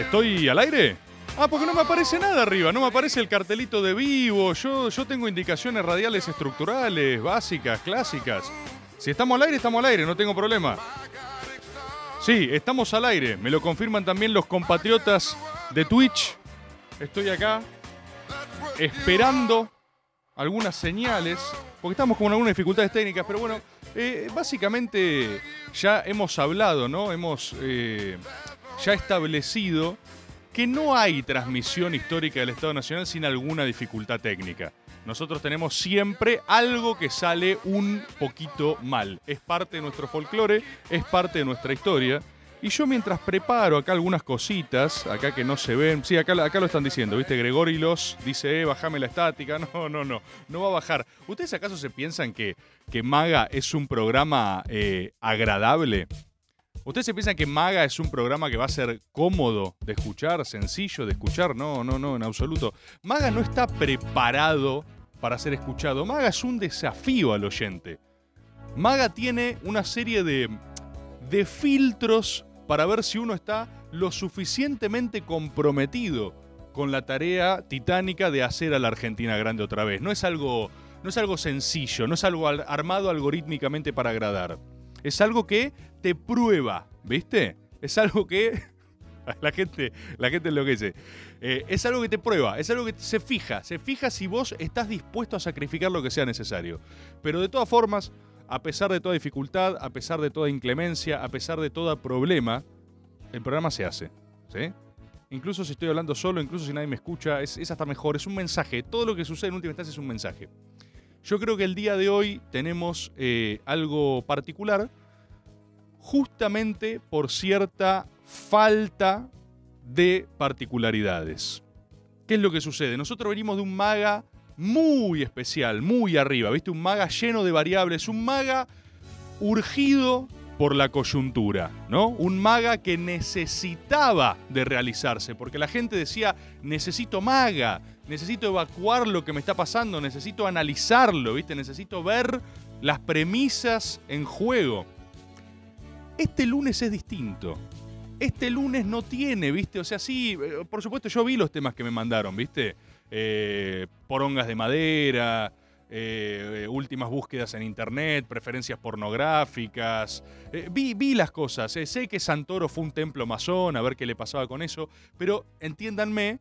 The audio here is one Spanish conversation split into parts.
¿Estoy al aire? Ah, porque no me aparece nada arriba, no me aparece el cartelito de vivo. Yo, yo tengo indicaciones radiales estructurales, básicas, clásicas. Si estamos al aire, estamos al aire, no tengo problema. Sí, estamos al aire. Me lo confirman también los compatriotas de Twitch. Estoy acá esperando algunas señales, porque estamos con algunas dificultades técnicas, pero bueno, eh, básicamente ya hemos hablado, ¿no? Hemos eh, ya establecido que no hay transmisión histórica del Estado Nacional sin alguna dificultad técnica. Nosotros tenemos siempre algo que sale un poquito mal. Es parte de nuestro folclore, es parte de nuestra historia. Y yo mientras preparo acá algunas cositas, acá que no se ven, sí, acá, lo están diciendo, ¿viste? Gregorilos dice, eh, bajame la estática. No, no, no, no va a bajar. ¿Ustedes acaso se piensan que, que Maga es un programa eh, agradable? ¿Ustedes se piensan que Maga es un programa que va a ser cómodo de escuchar, sencillo de escuchar? No, no, no, en absoluto. Maga no está preparado para ser escuchado. Maga es un desafío al oyente. Maga tiene una serie de, de filtros para ver si uno está lo suficientemente comprometido con la tarea titánica de hacer a la Argentina grande otra vez. No es algo, no es algo sencillo, no es algo al- armado algorítmicamente para agradar. Es algo que te prueba, ¿viste? Es algo que la gente, la gente enloquece. Eh, es algo que te prueba, es algo que se fija, se fija si vos estás dispuesto a sacrificar lo que sea necesario. Pero de todas formas, a pesar de toda dificultad, a pesar de toda inclemencia, a pesar de todo problema, el programa se hace. ¿sí? Incluso si estoy hablando solo, incluso si nadie me escucha, es, es hasta mejor, es un mensaje. Todo lo que sucede en última instancia es un mensaje. Yo creo que el día de hoy tenemos eh, algo particular, justamente por cierta falta de particularidades. ¿Qué es lo que sucede? Nosotros venimos de un maga muy especial, muy arriba, ¿viste? Un maga lleno de variables, un maga urgido por la coyuntura, ¿no? Un maga que necesitaba de realizarse, porque la gente decía, necesito maga, necesito evacuar lo que me está pasando, necesito analizarlo, ¿viste? Necesito ver las premisas en juego. Este lunes es distinto. Este lunes no tiene, ¿viste? O sea, sí, eh, por supuesto yo vi los temas que me mandaron, ¿viste? Eh, porongas de madera, eh, últimas búsquedas en internet, preferencias pornográficas. Vi, vi las cosas. sé que Santoro fue un templo masón, a ver qué le pasaba con eso. Pero entiéndanme,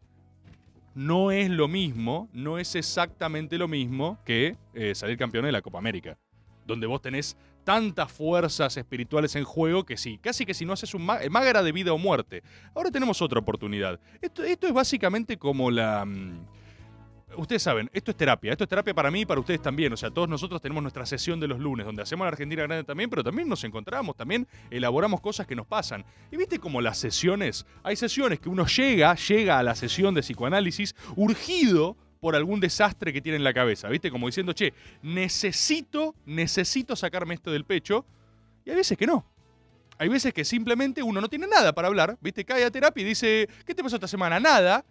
no es lo mismo, no es exactamente lo mismo que eh, salir campeón de la Copa América. Donde vos tenés tantas fuerzas espirituales en juego que sí, casi que si no haces un era de vida o muerte. Ahora tenemos otra oportunidad. Esto, esto es básicamente como la... mm, Ustedes saben, esto es terapia. Esto es terapia para mí y para ustedes también. O sea, todos nosotros tenemos nuestra sesión de los lunes, donde hacemos la Argentina grande también, pero también nos encontramos, también elaboramos cosas que nos pasan. Y viste como las sesiones, hay sesiones que uno llega, llega a la sesión de psicoanálisis urgido por algún desastre que tiene en la cabeza, ¿viste? Como diciendo, che, necesito, necesito sacarme esto del pecho. Y hay veces que no. Hay veces que simplemente uno no tiene nada para hablar, ¿viste? Cae a terapia y dice, ¿qué te pasó esta semana? Nada.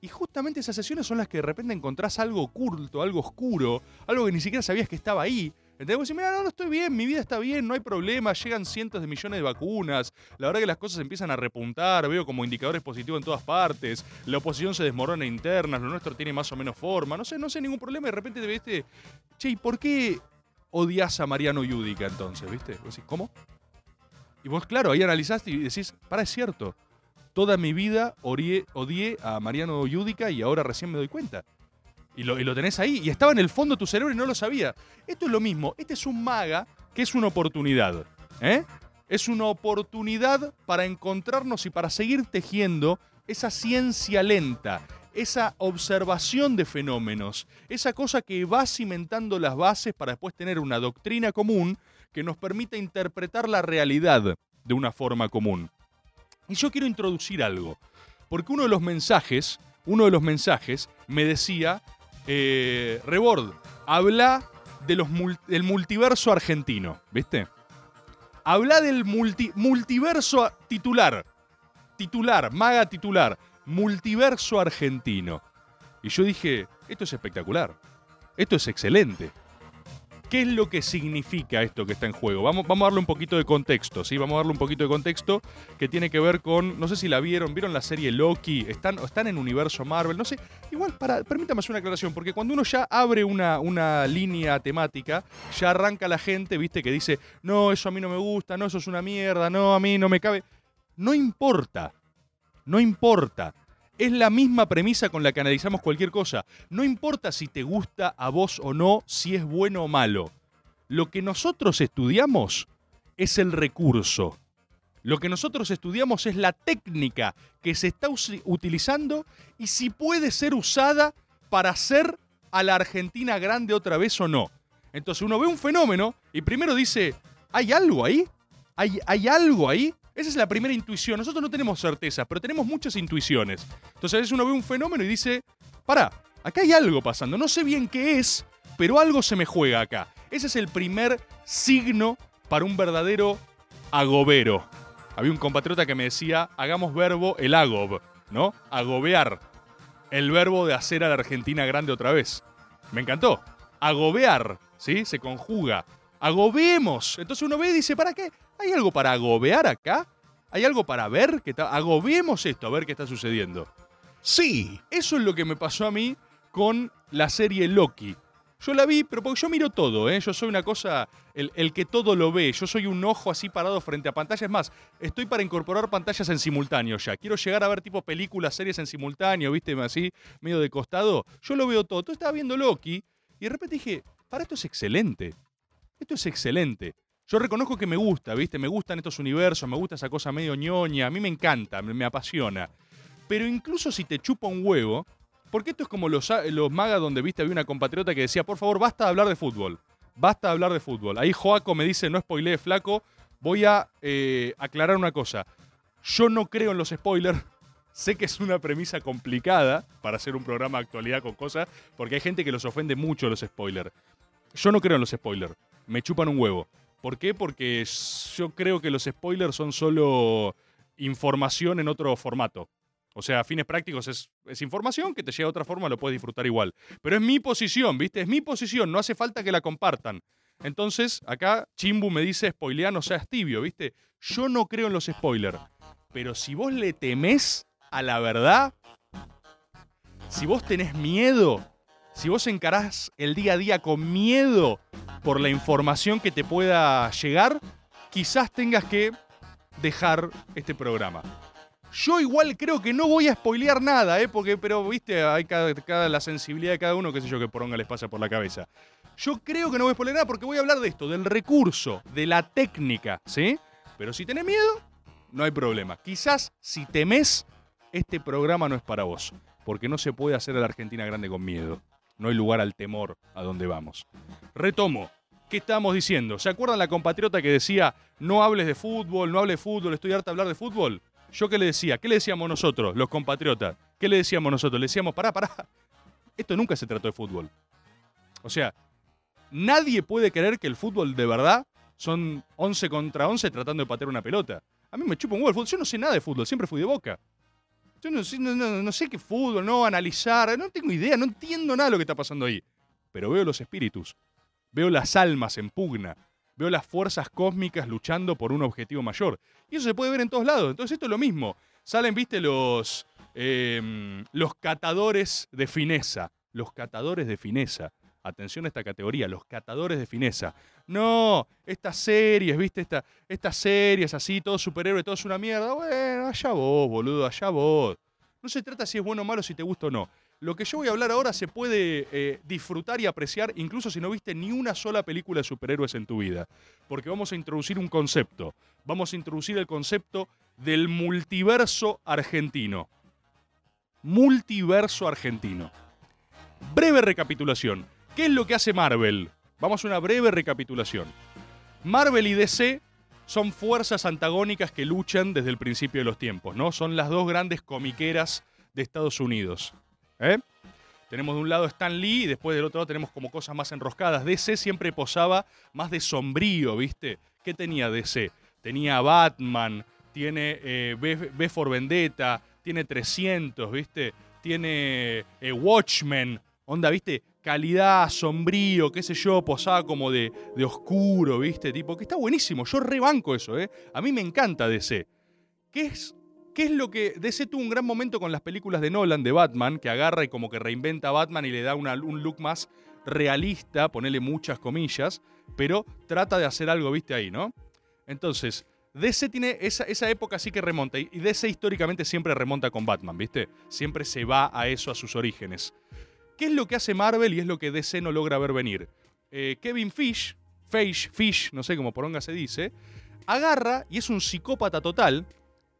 Y justamente esas sesiones son las que de repente encontrás algo oculto, algo oscuro, algo que ni siquiera sabías que estaba ahí. ¿Entendés? Vos decís, mira, no, no estoy bien, mi vida está bien, no hay problema, llegan cientos de millones de vacunas, la verdad que las cosas empiezan a repuntar, veo como indicadores positivos en todas partes, la oposición se desmorona interna, lo nuestro tiene más o menos forma, no sé, no sé ningún problema, y de repente te viste, che, ¿y por qué odias a Mariano Yudica entonces, viste? Vos decís, ¿cómo? Y vos, claro, ahí analizaste y decís, para, es cierto. Toda mi vida odié, a Mariano Yudica y ahora recién me doy cuenta. Y lo, y lo tenés ahí. Y estaba en el fondo de tu cerebro y no lo sabía. Esto es lo mismo. Este es un maga que es una oportunidad. ¿eh? Es una oportunidad para encontrarnos y para seguir tejiendo esa ciencia lenta, esa observación de fenómenos, esa cosa que va cimentando las bases para después tener una doctrina común que nos permita interpretar la realidad de una forma común. Y yo quiero introducir algo, porque uno de los mensajes, uno de los mensajes me decía, eh, Rebord, habla de los del multiverso argentino, ¿viste? Habla del multi- multiverso titular, titular, maga titular, multiverso argentino. Y yo dije, esto es espectacular, esto es excelente. ¿Qué es lo que significa esto que está en juego? Vamos, vamos a darle un poquito de contexto, ¿sí? Vamos a darle un poquito de contexto que tiene que ver con, no sé si la vieron, ¿vieron la serie Loki? ¿Están, están en universo Marvel? No sé, igual, para, permítame hacer una aclaración, porque cuando uno ya abre una, una línea temática, ya arranca la gente, ¿viste? Que dice, no, eso a mí no me gusta, no, eso es una mierda, no, a mí no me cabe. No importa, no importa. Es la misma premisa con la que analizamos cualquier cosa. No importa si te gusta a vos o no, si es bueno o malo. Lo que nosotros estudiamos es el recurso. Lo que nosotros estudiamos es la técnica que se está utilizando y si puede ser usada para hacer a la Argentina grande otra vez o no. Entonces uno ve un fenómeno y primero dice, ¿hay algo ahí? ¿Hay, hay algo ahí? Esa es la primera intuición. Nosotros no tenemos certezas, pero tenemos muchas intuiciones. Entonces a veces uno ve un fenómeno y dice, pará, acá hay algo pasando. No sé bien qué es, pero algo se me juega acá. Ese es el primer signo para un verdadero agobero. Había un compatriota que me decía, hagamos verbo el agob, ¿no? Agobear. El verbo de hacer a la Argentina grande otra vez. Me encantó. Agobear, ¿sí? Se conjuga. Agobeemos. Entonces uno ve y dice, ¿para qué? ¿Hay algo para agobear acá? ¿Hay algo para ver? Que está... Agobeemos esto, a ver qué está sucediendo. Sí, eso es lo que me pasó a mí con la serie Loki. Yo la vi, pero porque yo miro todo, ¿eh? Yo soy una cosa, el, el que todo lo ve. Yo soy un ojo así parado frente a pantallas. Es más, estoy para incorporar pantallas en simultáneo ya. Quiero llegar a ver tipo películas, series en simultáneo, ¿viste? Así, medio de costado. Yo lo veo todo. Tú estaba viendo Loki y de repente dije, para esto es excelente. Esto es excelente. Yo reconozco que me gusta, ¿viste? Me gustan estos universos, me gusta esa cosa medio ñoña. A mí me encanta, me, apasiona. Pero incluso si te chupa un huevo, porque esto es como los, los magas donde viste había una compatriota que decía, por favor, basta de hablar de fútbol. Basta de hablar de fútbol. Ahí Joaco me dice, no spoilee, flaco. Voy a eh, aclarar una cosa. Yo no creo en los spoilers. Sé que es una premisa complicada para hacer un programa de actualidad con cosas, porque hay gente que los ofende mucho los spoilers. Yo no creo en los spoilers. Me chupan un huevo. ¿Por qué? Porque yo creo que los spoilers son solo información en otro formato. O sea, a fines prácticos es, información que te llega de otra forma, lo puedes disfrutar igual. Pero es mi posición, ¿viste? Es mi posición, no hace falta que la compartan. Entonces, acá Chimbu me dice, spoilear no seas tibio, ¿viste? Yo no creo en los spoilers. Pero si vos le temés a la verdad, si vos tenés miedo, si vos encarás el día a día con miedo por la información que te pueda llegar, quizás tengas que dejar este programa. Yo igual creo que no voy a spoilear nada, ¿eh? Porque, pero, viste, hay cada, la sensibilidad de cada uno, qué sé yo, que poronga les pasa por la cabeza. Yo creo que no voy a spoilear nada porque voy a hablar de esto, del recurso, de la técnica, ¿sí? Pero si tenés miedo, no hay problema. Quizás si temés, este programa no es para vos. Porque no se puede hacer a la Argentina grande con miedo. No hay lugar al temor a donde vamos. Retomo. ¿Qué estábamos diciendo? ¿Se acuerdan la compatriota que decía, no hables de fútbol, no hables de fútbol, estoy harta hablar de fútbol? ¿Yo qué le decía? ¿Qué le decíamos nosotros, los compatriotas? ¿Qué le decíamos nosotros? Le decíamos, pará, pará. Esto nunca se trató de fútbol. O sea, nadie puede creer que el fútbol de verdad son 11 contra 11 tratando de patear una pelota. A mí me chupa un huevo el fútbol. Yo no sé nada de fútbol, siempre fui de boca. Yo no sé, no, no, no sé qué fútbol, no analizar, no tengo idea, no entiendo nada de lo que está pasando ahí. Pero veo los espíritus, veo las almas en pugna, veo las fuerzas cósmicas luchando por un objetivo mayor. Y eso se puede ver en todos lados. Entonces esto es lo mismo. Salen, viste, los, eh, los catadores de fineza. Los catadores de fineza. Atención a esta categoría, los catadores de fineza. No, estas series, ¿viste? Esta, estas series así, todo superhéroe, todo es una mierda. Bueno, allá vos, boludo, allá vos. No se trata si es bueno o malo, si te gusta o no. Lo que yo voy a hablar ahora se puede eh, disfrutar y apreciar incluso si no viste ni una sola película de superhéroes en tu vida. Porque vamos a introducir un concepto. Vamos a introducir el concepto del multiverso argentino. Multiverso argentino. Breve recapitulación. ¿Qué es lo que hace Marvel? Vamos a una breve recapitulación. Marvel y DC son fuerzas antagónicas que luchan desde el principio de los tiempos, ¿no? Son las dos grandes comiqueras de Estados Unidos. ¿eh? Tenemos de un lado Stan Lee y después del otro lado tenemos como cosas más enroscadas. DC siempre posaba más de sombrío, ¿viste? ¿Qué tenía DC? Tenía Batman, tiene eh, B, for Vendetta, tiene 300, ¿viste? Tiene eh, Watchmen, onda, ¿viste? Calidad, sombrío, qué sé yo, posada como de, de oscuro, ¿viste? Tipo, que está buenísimo, yo rebanco eso, ¿eh? A mí me encanta DC. ¿Qué es ¿Qué es lo que DC tuvo un gran momento con las películas de Nolan de Batman, que agarra y como que reinventa a Batman y le da un look más realista, ponele muchas comillas, pero trata de hacer algo, viste ahí, ¿no? Entonces, DC tiene esa, esa época sí que remonta, y DC históricamente siempre remonta con Batman, ¿viste? Siempre se va a eso, a sus orígenes. ¿Qué es lo que hace Marvel y es lo que DC no logra ver venir? Eh, Kevin Fish, Fish, Fish, no sé cómo poronga se dice, agarra y es un psicópata total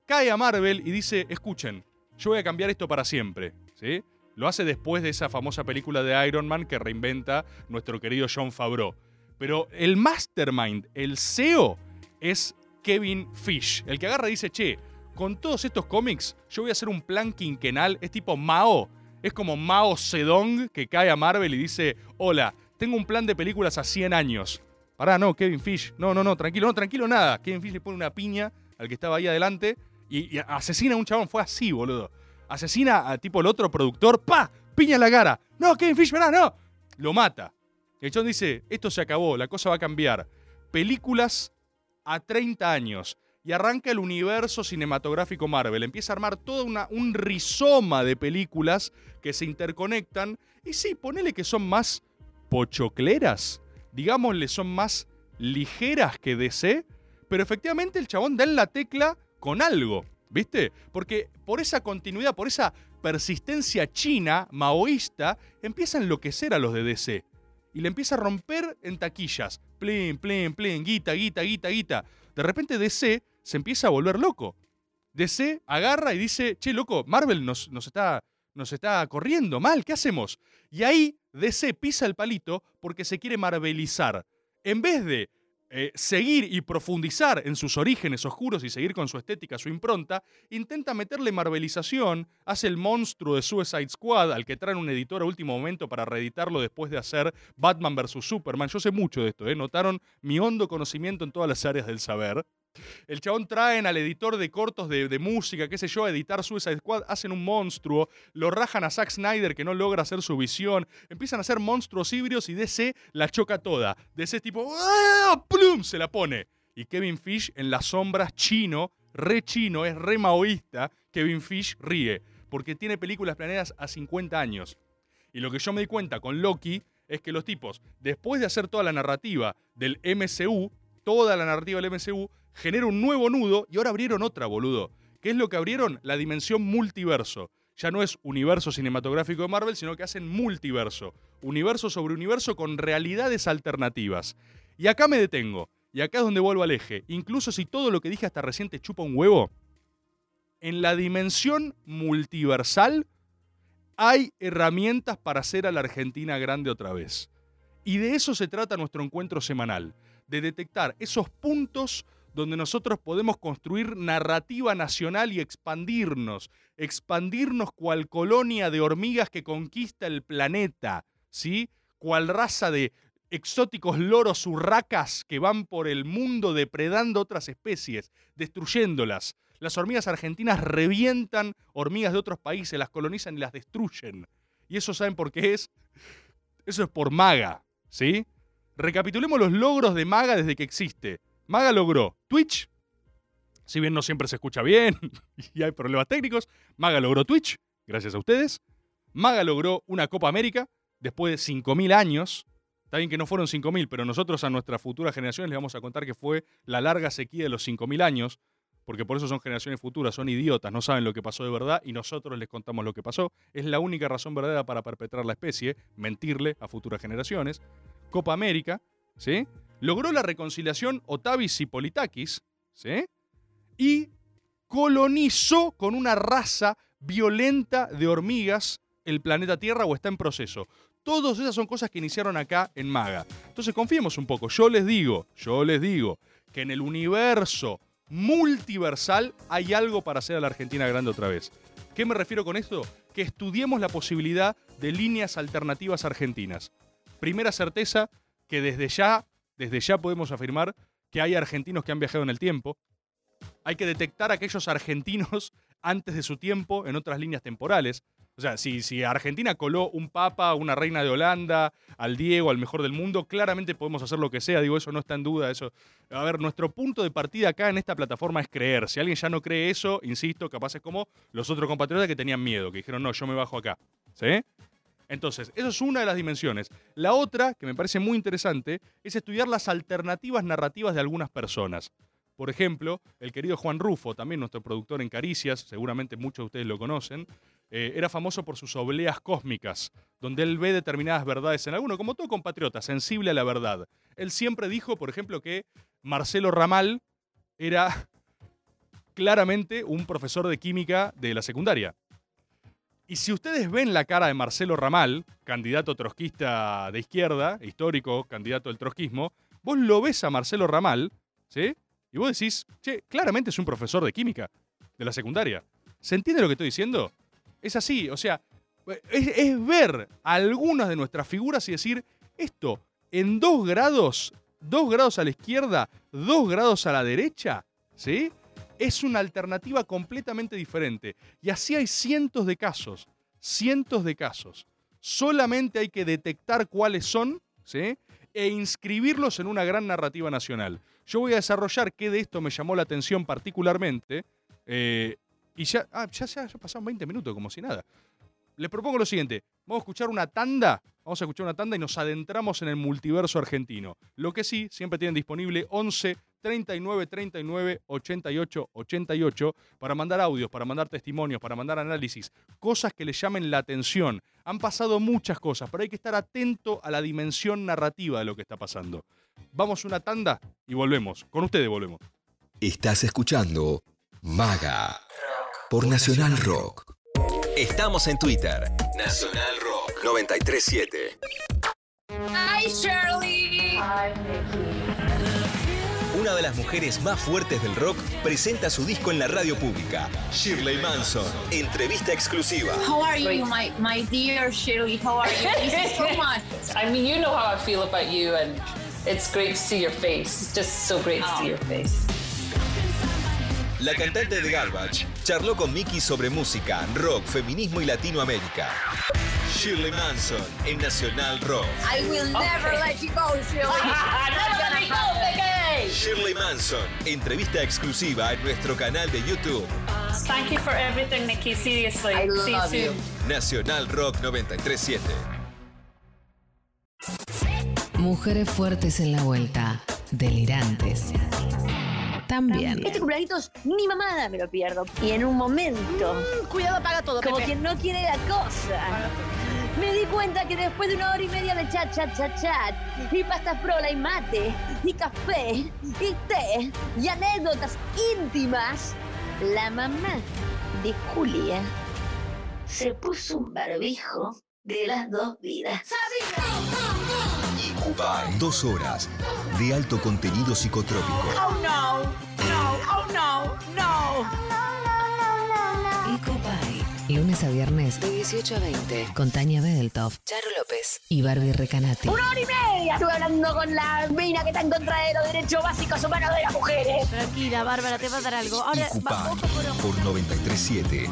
cae a Marvel y dice, escuchen, yo voy a cambiar esto para siempre. ¿sí? Lo hace después de esa famosa película de Iron Man que reinventa nuestro querido John Favreau. Pero el mastermind, el CEO, es Kevin Fish, el que agarra y dice, che, con todos estos cómics, yo voy a hacer un plan quinquenal, es tipo Mao, es como Mao Zedong que cae a Marvel y dice, hola, tengo un plan de películas a 100 años. Pará, no, Kevin Fish, no, no, no, tranquilo, no, tranquilo, nada. Kevin Fish le pone una piña al que estaba ahí adelante y, asesina a un chabón, fue así, boludo. Asesina a tipo el otro productor, ¡pa! Piña en la cara. No, Kevin Fish, no. Lo mata. El chabón dice, esto se acabó, la cosa va a cambiar. Películas a 30 años. Y arranca el universo cinematográfico Marvel. Empieza a armar todo un rizoma de películas que se interconectan. Y sí, ponele que son más pochocleras. Digámosle, son más ligeras que DC. Pero efectivamente el chabón da en la tecla con algo, ¿viste? Porque por esa continuidad, por esa persistencia china, maoísta, empieza a enloquecer a los de DC. Y le empieza a romper en taquillas. Plin, plin, plin, guita, guita, guita, guita. De repente DC se empieza a volver loco. DC agarra y dice, che, loco, Marvel nos, nos, está, nos está corriendo mal, ¿qué hacemos? Y ahí DC pisa el palito porque se quiere marvelizar. En vez de eh, seguir y profundizar en sus orígenes oscuros y seguir con su estética, su impronta, intenta meterle marvelización, hace el monstruo de Suicide Squad, al que traen un editor a último momento para reeditarlo después de hacer Batman vs. Superman. Yo sé mucho de esto, ¿eh? notaron mi hondo conocimiento en todas las áreas del saber. El chabón traen al editor de cortos de, música, qué sé yo, a editar Suicide Squad, hacen un monstruo, lo rajan a Zack Snyder que no logra hacer su visión, empiezan a hacer monstruos híbridos y DC la choca toda. DC tipo, ¡ah! ¡plum! se la pone. Y Kevin Fish en las sombras chino, re chino, es re maoísta, Kevin Fish ríe, porque tiene películas planeadas a 50 años. Y lo que yo me di cuenta con Loki es que los tipos, después de hacer toda la narrativa del MCU, toda la narrativa del MCU, genera un nuevo nudo y ahora abrieron otra, boludo. ¿Qué es lo que abrieron? La dimensión multiverso. Ya no es universo cinematográfico de Marvel, sino que hacen multiverso. Universo sobre universo con realidades alternativas. Y acá me detengo. Y acá es donde vuelvo al eje. Incluso si todo lo que dije hasta reciente chupa un huevo, en la dimensión multiversal hay herramientas para hacer a la Argentina grande otra vez. Y de eso se trata nuestro encuentro semanal, de detectar esos puntos donde nosotros podemos construir narrativa nacional y expandirnos, expandirnos cual colonia de hormigas que conquista el planeta, ¿sí? Cual raza de exóticos loros urracas que van por el mundo depredando otras especies, destruyéndolas. Las hormigas argentinas revientan hormigas de otros países, las colonizan y las destruyen. ¿Y eso saben por qué es? Eso es por Maga, ¿sí? Recapitulemos los logros de Maga desde que existe. Maga logró Twitch, si bien no siempre se escucha bien y hay problemas técnicos, Maga logró Twitch, gracias a ustedes. Maga logró una Copa América, después de 5.000 años. Está bien que no fueron 5.000, pero nosotros a nuestras futuras generaciones les vamos a contar que fue la larga sequía de los 5.000 años, porque por eso son generaciones futuras, son idiotas, no saben lo que pasó de verdad y nosotros les contamos lo que pasó. Es la única razón verdadera para perpetrar la especie, mentirle a futuras generaciones. Copa América, ¿sí? Logró la reconciliación Otavis y Politakis, ¿sí? Y colonizó con una raza violenta de hormigas el planeta Tierra o está en proceso. Todas esas son cosas que iniciaron acá en Maga. Entonces confiemos un poco. Yo les digo, yo les digo que en el universo multiversal hay algo para hacer a la Argentina grande otra vez. ¿Qué me refiero con esto? Que estudiemos la posibilidad de líneas alternativas argentinas. Primera certeza que desde ya, desde ya podemos afirmar que hay argentinos que han viajado en el tiempo. Hay que detectar a aquellos argentinos antes de su tiempo en otras líneas temporales. O sea, si, si Argentina coló un papa, una reina de Holanda, al Diego, al mejor del mundo, claramente podemos hacer lo que sea. Digo, eso no está en duda. Eso. A ver, nuestro punto de partida acá en esta plataforma es creer. Si alguien ya no cree eso, insisto, capaz es como los otros compatriotas que tenían miedo, que dijeron, no, yo me bajo acá. ¿Sí? Entonces, eso es una de las dimensiones. La otra, que me parece muy interesante, es estudiar las alternativas narrativas de algunas personas. Por ejemplo, el querido Juan Rufo, también nuestro productor en Caricias, seguramente muchos de ustedes lo conocen, eh, era famoso por sus obleas cósmicas, donde él ve determinadas verdades en alguno, como todo compatriota, sensible a la verdad. Él siempre dijo, por ejemplo, que Marcelo Ramal era claramente un profesor de química de la secundaria. Y si ustedes ven la cara de Marcelo Ramal, candidato trotskista de izquierda, histórico candidato del trotskismo, vos lo ves a Marcelo Ramal, ¿sí? Y vos decís, che, claramente es un profesor de química de la secundaria. ¿Se entiende lo que estoy diciendo? Es así, o sea, es, es ver algunas de nuestras figuras y decir, esto en dos grados, dos grados a la izquierda, dos grados a la derecha, ¿sí? Es una alternativa completamente diferente. Y así hay cientos de casos, cientos de casos. Solamente hay que detectar cuáles son, ¿sí? E inscribirlos en una gran narrativa nacional. Yo voy a desarrollar qué de esto me llamó la atención particularmente. eh, y ya, ah, ya, ya, ya pasaron 20 minutos, como si nada. Les propongo lo siguiente. Vamos a escuchar una tanda. Vamos a escuchar una tanda y nos adentramos en el multiverso argentino. Lo que sí, siempre tienen disponible 11 39 39 88 88 para mandar audios, para mandar testimonios, para mandar análisis, cosas que les llamen la atención. Han pasado muchas cosas, pero hay que estar atento a la dimensión narrativa de lo que está pasando. Vamos una tanda y volvemos. Con ustedes volvemos. Estás escuchando Maga por Nacional Rock. Estamos en Twitter. Nacional Rock 937. Hi, Shirley. Una de las mujeres más fuertes del rock presenta su disco en la radio pública. Shirley Manson. Entrevista exclusiva. How are you, my, my dear Shirley? How are you? Thank you so much. I mean, you know how I feel about you, and it's great to see your face. It's just so great to see your face. La cantante de Garbage charló con Mickey sobre música, rock, feminismo y Latinoamérica. Shirley Manson en Nacional Rock. I will never let you go, Shirley. me go, Becky. Shirley Manson. Entrevista exclusiva en nuestro canal de YouTube. Thank you for everything, Nikki. Seriously. I See you love you. soon. Nacional Rock 937. Mujeres fuertes en la vuelta, delirantes. También. Este cumpleaños ni mamada me lo pierdo. Y en un momento, Cuidado, paga todo, como Pepe. quien no quiere la cosa, me di cuenta que después de una hora y media de chat, chat, chat, chat, y pasta frola y mate, y café, y té, y anécdotas íntimas, la mamá de Julia se puso un barbijo de las dos vidas. Incubay. Dos horas de alto contenido psicotrópico. Oh no, no, oh no, no. Ecopay. Lunes a viernes de 18 a 20 con Tania Bedeltoff, Charo López y Barbie Recanati. Una hora y media estuve hablando con la mina que está en contra de los derechos básicos humanos de las mujeres. Tranquila, Bárbara, te va a dar algo. Ahora, ojo por ojo. por 937.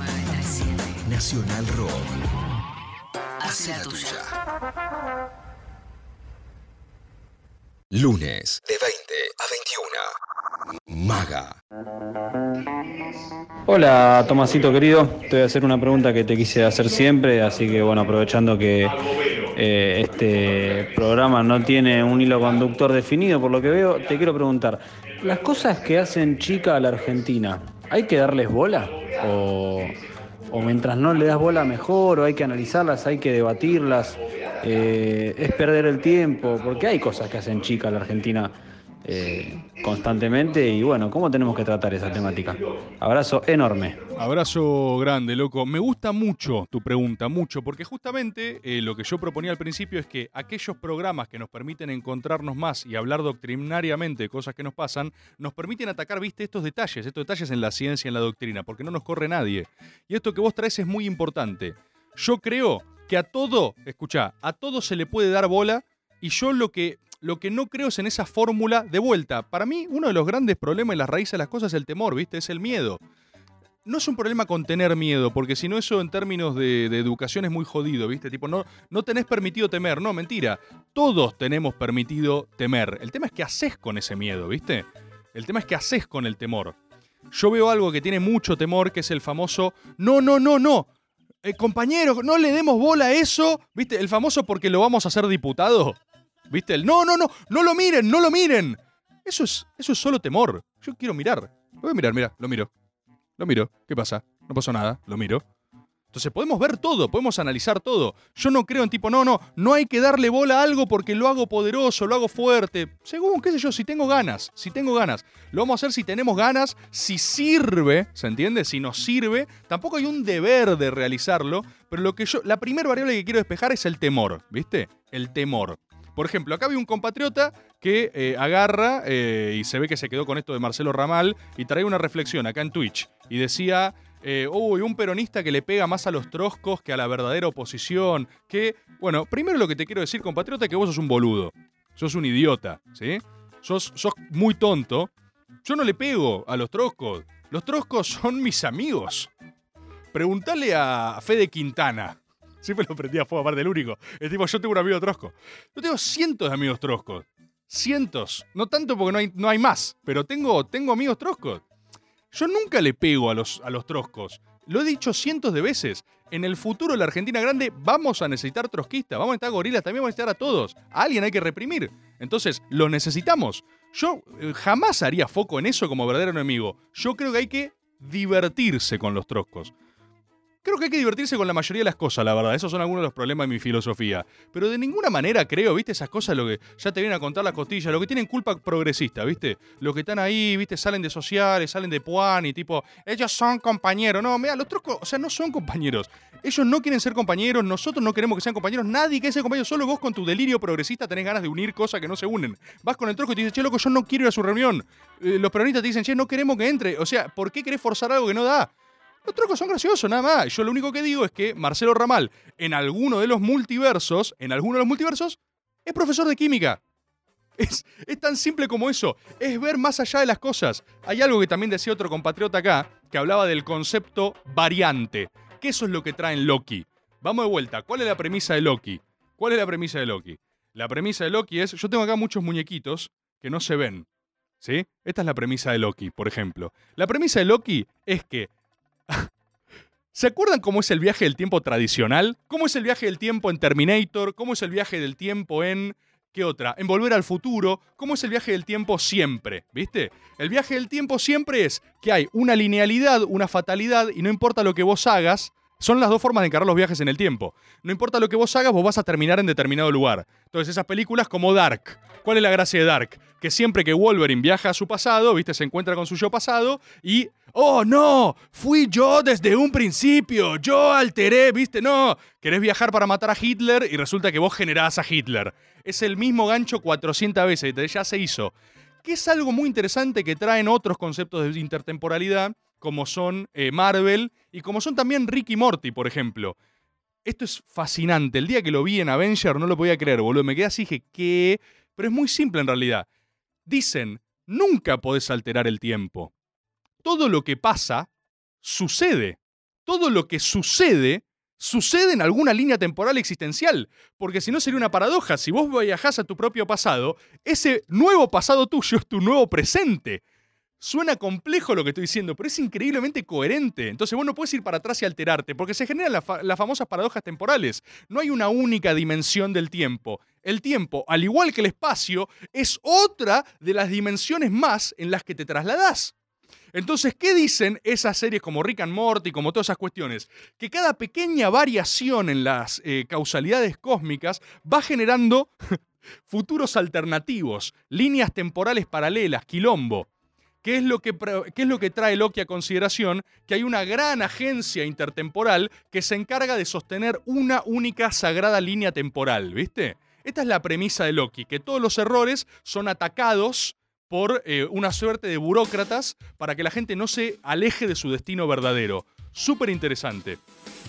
Nacional Rock. Hace la tuya. Lunes de 20 a 21. Maga. Hola, Tomasito querido. Te voy a hacer una pregunta que te quise hacer siempre, así que bueno, aprovechando que eh, este programa no tiene un hilo conductor definido, por lo que veo, te quiero preguntar, las cosas que hacen chica a la Argentina, ¿hay que darles bola? ¿O, o mientras no le das bola mejor, o hay que analizarlas, hay que debatirlas? Eh, ¿Es perder el tiempo? Porque hay cosas que hacen chica la Argentina eh, constantemente y bueno, ¿cómo tenemos que tratar esa temática? Abrazo enorme. Abrazo grande, loco. Me gusta mucho tu pregunta, mucho, porque justamente eh, lo que yo proponía al principio es que aquellos programas que nos permiten encontrarnos más y hablar doctrinariamente de cosas que nos pasan, nos permiten atacar, viste, estos detalles, estos detalles en la ciencia, en la doctrina, porque no nos corre nadie. Y esto que vos traes es muy importante. Yo creo que a todo, escucha, a todo se le puede dar bola y yo lo que lo que no creo es en esa fórmula de vuelta. Para mí, uno de los grandes problemas y las raíces de las cosas es el temor, ¿viste? Es el miedo. No es un problema con tener miedo, porque si no, eso en términos de, educación es muy jodido, ¿viste? Tipo, no, no tenés permitido temer. No, mentira. Todos tenemos permitido temer. El tema es qué haces con ese miedo, ¿viste? El tema es qué haces con el temor. Yo veo algo que tiene mucho temor, que es el famoso no, no, no, no. Eh, compañeros, no le demos bola a eso. ¿Viste? El famoso porque lo vamos a hacer diputado. ¿Viste? El no, no, no, no lo miren, no lo miren. Eso es, eso es solo temor. Yo quiero mirar. Lo voy a mirar, mira, lo miro. Lo miro. ¿Qué pasa? No pasó nada, lo miro. Entonces podemos ver todo, podemos analizar todo. Yo no creo en tipo, no, no, no hay que darle bola a algo porque lo hago poderoso, lo hago fuerte. Según, qué sé yo, si tengo ganas, si tengo ganas. Lo vamos a hacer si tenemos ganas, si sirve, ¿se entiende? Si nos sirve. Tampoco hay un deber de realizarlo, pero lo que yo, la primera variable que quiero despejar es el temor, ¿viste? El temor. Por ejemplo, acá había un compatriota que eh, agarra eh, y se ve que se quedó con esto de Marcelo Ramal y trae una reflexión acá en Twitch y decía, eh, uy, un peronista que le pega más a los troscos que a la verdadera oposición, que, bueno, primero lo que te quiero decir, compatriota, es que vos sos un boludo, sos un idiota, ¿sí? Sos, sos muy tonto. Yo no le pego a los troscos, los troscos son mis amigos. Preguntale a Fede Quintana. Siempre lo prendía a fuego, aparte del único. Es tipo, yo tengo un amigo trosco. Yo tengo cientos de amigos troscos. Cientos. No tanto porque no hay, no hay más, pero tengo, tengo amigos troscos. Yo nunca le pego a los, a los troscos. Lo he dicho cientos de veces. En el futuro de la Argentina grande vamos a necesitar trotskistas, vamos a necesitar gorilas, también vamos a necesitar a todos. A alguien hay que reprimir. Entonces, lo necesitamos. Yo eh, jamás haría foco en eso como verdadero enemigo. Yo creo que hay que divertirse con los troscos. Creo que hay que divertirse con la mayoría de las cosas, la verdad. Esos son algunos de los problemas de mi filosofía. Pero de ninguna manera creo, ¿viste? Esas cosas, lo que ya te vienen a contar las costillas, lo que tienen culpa progresista, ¿viste? Los que están ahí, ¿viste? Salen de sociales, salen de Puan y tipo, ellos son compañeros. No, mira, los troscos, o sea, no son compañeros. Ellos no quieren ser compañeros, nosotros no queremos que sean compañeros, nadie quiere ser compañero, solo vos con tu delirio progresista tenés ganas de unir cosas que no se unen. Vas con el trosco y te dices, che, loco, yo no quiero ir a su reunión. Eh, los peronistas te dicen, che, no queremos que entre. O sea, ¿por qué querés forzar algo que no da? Los trocos son graciosos, nada más. Yo lo único que digo es que Marcelo Ramal, en alguno de los multiversos, en alguno de los multiversos, es profesor de química. Es, es, tan simple como eso. Es ver más allá de las cosas. Hay algo que también decía otro compatriota acá, que hablaba del concepto variante. Que eso es lo que trae en Loki. Vamos de vuelta. ¿Cuál es la premisa de Loki? ¿Cuál es la premisa de Loki? La premisa de Loki es, yo tengo acá muchos muñequitos que no se ven. ¿Sí? Esta es la premisa de Loki, por ejemplo. La premisa de Loki es que ¿Se acuerdan cómo es el viaje del tiempo tradicional? ¿Cómo es el viaje del tiempo en Terminator? ¿Cómo es el viaje del tiempo en... ¿Qué otra? En Volver al Futuro. ¿Cómo es el viaje del tiempo siempre? ¿Viste? El viaje del tiempo siempre es que hay una linealidad, una fatalidad, y no importa lo que vos hagas, son las dos formas de encarar los viajes en el tiempo. No importa lo que vos hagas, vos vas a terminar en determinado lugar. Entonces, esas películas como Dark. ¿Cuál es la gracia de Dark? Que siempre que Wolverine viaja a su pasado, ¿viste? Se encuentra con su yo pasado y. ¡Oh, no! Fui yo desde un principio. Yo alteré, ¿viste? No. Querés viajar para matar a Hitler y resulta que vos generás a Hitler. Es el mismo gancho 400 veces. Ya se hizo. Que es algo muy interesante que traen otros conceptos de intertemporalidad como son eh, Marvel y como son también Rick y Morty, por ejemplo. Esto es fascinante. El día que lo vi en Avenger no lo podía creer, boludo. Me quedé así y dije, ¿qué? Pero es muy simple en realidad. Dicen, nunca podés alterar el tiempo. Todo lo que pasa, sucede. Todo lo que sucede, sucede en alguna línea temporal existencial. Porque si no sería una paradoja. Si vos viajás a tu propio pasado, ese nuevo pasado tuyo es tu nuevo presente Suena complejo lo que estoy diciendo, pero es increíblemente coherente. Entonces vos no puedes ir para atrás y alterarte, porque se generan las famosas paradojas temporales. No hay una única dimensión del tiempo. El tiempo, al igual que el espacio, es otra de las dimensiones más en las que te trasladás. Entonces, ¿qué dicen esas series como Rick and Morty, como todas esas cuestiones? Que cada pequeña variación en las eh, causalidades cósmicas va generando futuros alternativos, líneas temporales paralelas, quilombo. ¿Qué es, lo que, qué es lo que trae Loki a consideración? Que hay una gran agencia intertemporal que se encarga de sostener una única sagrada línea temporal, ¿viste? Esta es la premisa de Loki, que todos los errores son atacados por eh, una suerte de burócratas para que la gente no se aleje de su destino verdadero. Súper interesante.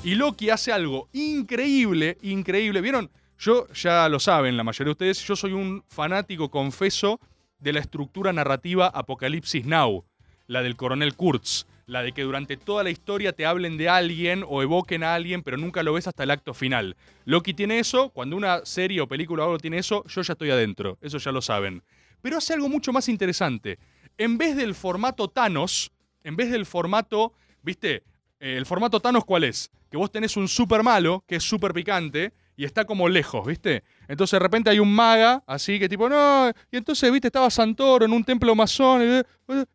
Y Loki hace algo increíble, increíble. ¿Vieron? Yo, ya lo saben la mayoría de ustedes, yo soy un fanático, confeso, de la estructura narrativa Apocalipsis Now, la del coronel Kurtz, la de que durante toda la historia te hablen de alguien o evoquen a alguien, pero nunca lo ves hasta el acto final. Loki tiene eso, cuando una serie o película o algo tiene eso, yo ya estoy adentro, eso ya lo saben. Pero hace algo mucho más interesante. En vez del formato Thanos, en vez del formato, viste, Eh, el formato Thanos cuál es? Que vos tenés un super malo, que es súper picante, y está como lejos, ¿viste? Entonces de repente hay un maga, así que tipo, no, y entonces, viste, estaba Santoro en un templo masón. Y, y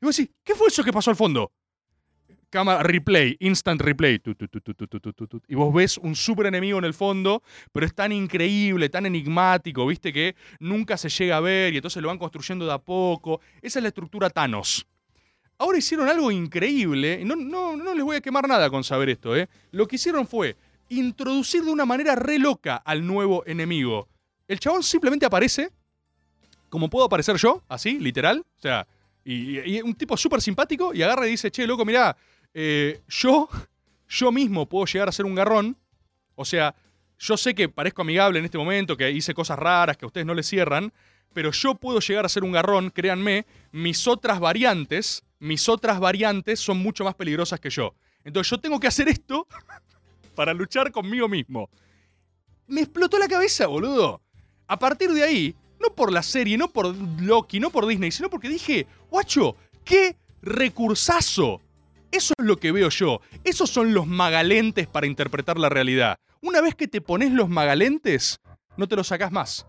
vos decís, ¿qué fue eso que pasó al fondo? cámara, replay, instant replay. Y vos ves un super enemigo en el fondo, pero es tan increíble, tan enigmático, viste, que nunca se llega a ver y entonces lo van construyendo de a poco. Esa es la estructura Thanos. Ahora hicieron algo increíble, no, no, no les voy a quemar nada con saber esto, ¿eh? Lo que hicieron fue introducir de una manera re loca al nuevo enemigo. El chabón simplemente aparece, como puedo aparecer yo, así, literal. O sea, y, un tipo súper simpático y agarra y dice, che, loco, mirá, eh, yo, yo mismo puedo llegar a ser un garrón. O sea, yo sé que parezco amigable en este momento, que hice cosas raras, que a ustedes no les cierran, pero yo puedo llegar a ser un garrón, créanme, mis otras variantes, mis otras variantes son mucho más peligrosas que yo. Entonces yo tengo que hacer esto para luchar conmigo mismo. Me explotó la cabeza, boludo. A partir de ahí, no por la serie, no por Loki, no por Disney, sino porque dije, guacho, qué recursazo. Eso es lo que veo yo. Esos son los magalentes para interpretar la realidad. Una vez que te pones los magalentes, no te los sacás más.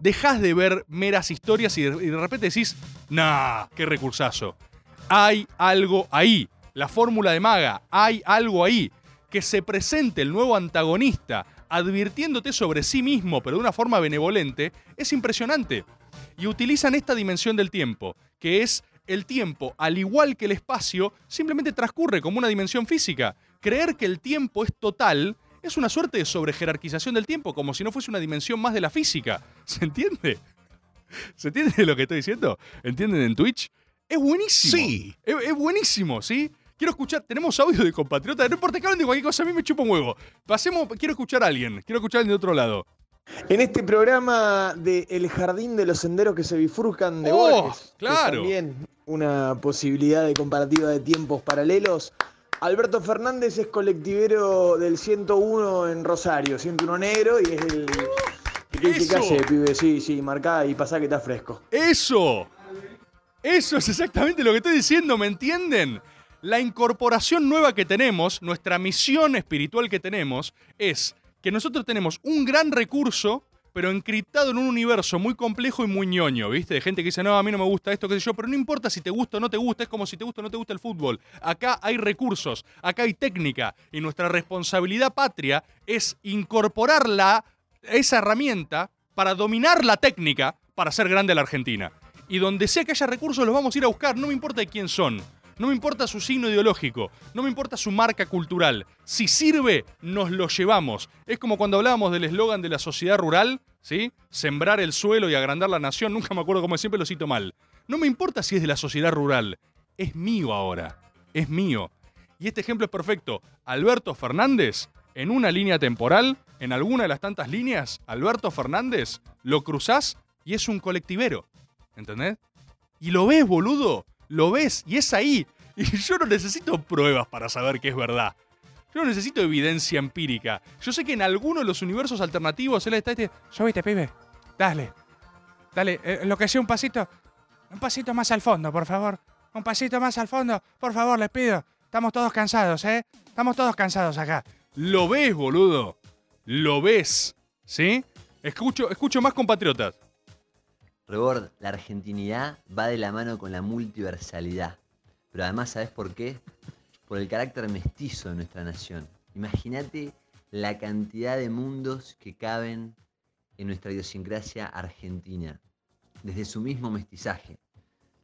Dejás de ver meras historias y de repente decís, nah, qué recursazo. Hay algo ahí. La fórmula de maga, hay algo ahí. Que se presente el nuevo antagonista advirtiéndote sobre sí mismo, pero de una forma benevolente, es impresionante. Y utilizan esta dimensión del tiempo, que es el tiempo, al igual que el espacio, simplemente transcurre como una dimensión física. Creer que el tiempo es total es una suerte de sobrejerarquización del tiempo, como si no fuese una dimensión más de la física. ¿Se entiende? ¿Se entiende lo que estoy diciendo? ¿Entienden en Twitch? Es buenísimo. Sí. Es, es buenísimo, ¿sí? Quiero escuchar, tenemos audio de compatriotas, no importa que hablen de cualquier cosa, a mí me chupa un huevo. Pasemos, quiero escuchar a alguien, quiero escuchar a alguien de otro lado. En este programa de El Jardín de los Senderos que se bifurcan de Oh, Borges, claro. también una posibilidad de comparativa de tiempos paralelos. Alberto Fernández es colectivero del 101 en Rosario, 101 negro y es el, el que hace, pibe, sí, sí, marcá y pasá que está fresco. ¡Eso! Eso es exactamente lo que estoy diciendo, ¿me entienden? La incorporación nueva que tenemos, nuestra misión espiritual que tenemos, es que nosotros tenemos un gran recurso, pero encriptado en un universo muy complejo y muy ñoño, ¿viste? De gente que dice, no, a mí no me gusta esto, qué sé yo, pero no importa si te gusta o no te gusta, es como si te gusta o no te gusta el fútbol. Acá hay recursos, acá hay técnica, y nuestra responsabilidad patria es incorporar la- esa herramienta para dominar la técnica para hacer grande la Argentina. Y donde sea que haya recursos los vamos a ir a buscar, no me importa de quién son. No me importa su signo ideológico, no me importa su marca cultural. Si sirve, nos lo llevamos. Es como cuando hablábamos del eslogan de la sociedad rural, ¿sí? Sembrar el suelo y agrandar la nación, nunca me acuerdo cómo siempre lo cito mal. No me importa si es de la sociedad rural, es mío ahora, es mío. Y este ejemplo es perfecto. Alberto Fernández, en una línea temporal, en alguna de las tantas líneas, Alberto Fernández, lo cruzás y es un colectivero. ¿Entendés? Y lo ves, boludo. Lo ves y es ahí. Y yo no necesito pruebas para saber que es verdad. Yo no necesito evidencia empírica. Yo sé que en alguno de los universos alternativos él está este. Yo viste, pibe. Dale. Dale, eh, lo que sea un pasito. Un pasito más al fondo, por favor. un pasito más al fondo, por favor, les pido. Estamos todos cansados, ¿eh? Estamos todos cansados acá. ¿Lo ves, boludo? ¿Lo ves? ¿Sí? Escucho, escucho más compatriotas. Rebord, la argentinidad va de la mano con la multiversalidad. Pero además, ¿sabes por qué? Por el carácter mestizo de nuestra nación. Imagínate la cantidad de mundos que caben en nuestra idiosincrasia argentina, desde su mismo mestizaje.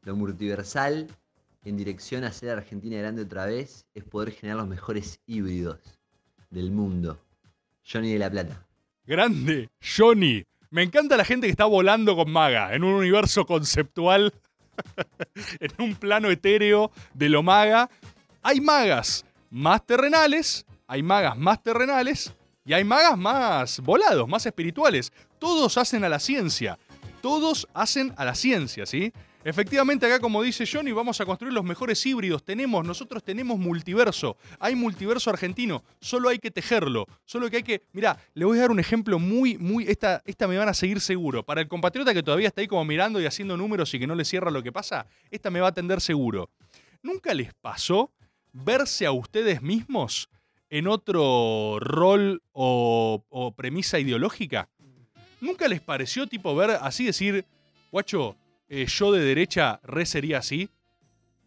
Lo multiversal, en dirección a ser Argentina grande otra vez, es poder generar los mejores híbridos del mundo. Johnny de la Plata. Grande, Johnny. Me encanta la gente que está volando con maga en un universo conceptual, en un plano etéreo de lo maga. Hay magas más terrenales, hay magas más terrenales y hay magas más volados, más espirituales. Todos hacen a la ciencia. Todos hacen a la ciencia, ¿sí? Efectivamente, acá como dice Johnny, vamos a construir los mejores híbridos. Tenemos, nosotros tenemos multiverso. Hay multiverso argentino. Solo hay que tejerlo. Solo que hay que. Mirá, le voy a dar un ejemplo muy, muy. Esta, esta me van a seguir seguro. Para el compatriota que todavía está ahí como mirando y haciendo números y que no le cierra lo que pasa, esta me va a atender seguro. ¿Nunca les pasó verse a ustedes mismos en otro rol o, o premisa ideológica? ¿Nunca les pareció tipo ver así decir, guacho, eh, yo de derecha re sería así?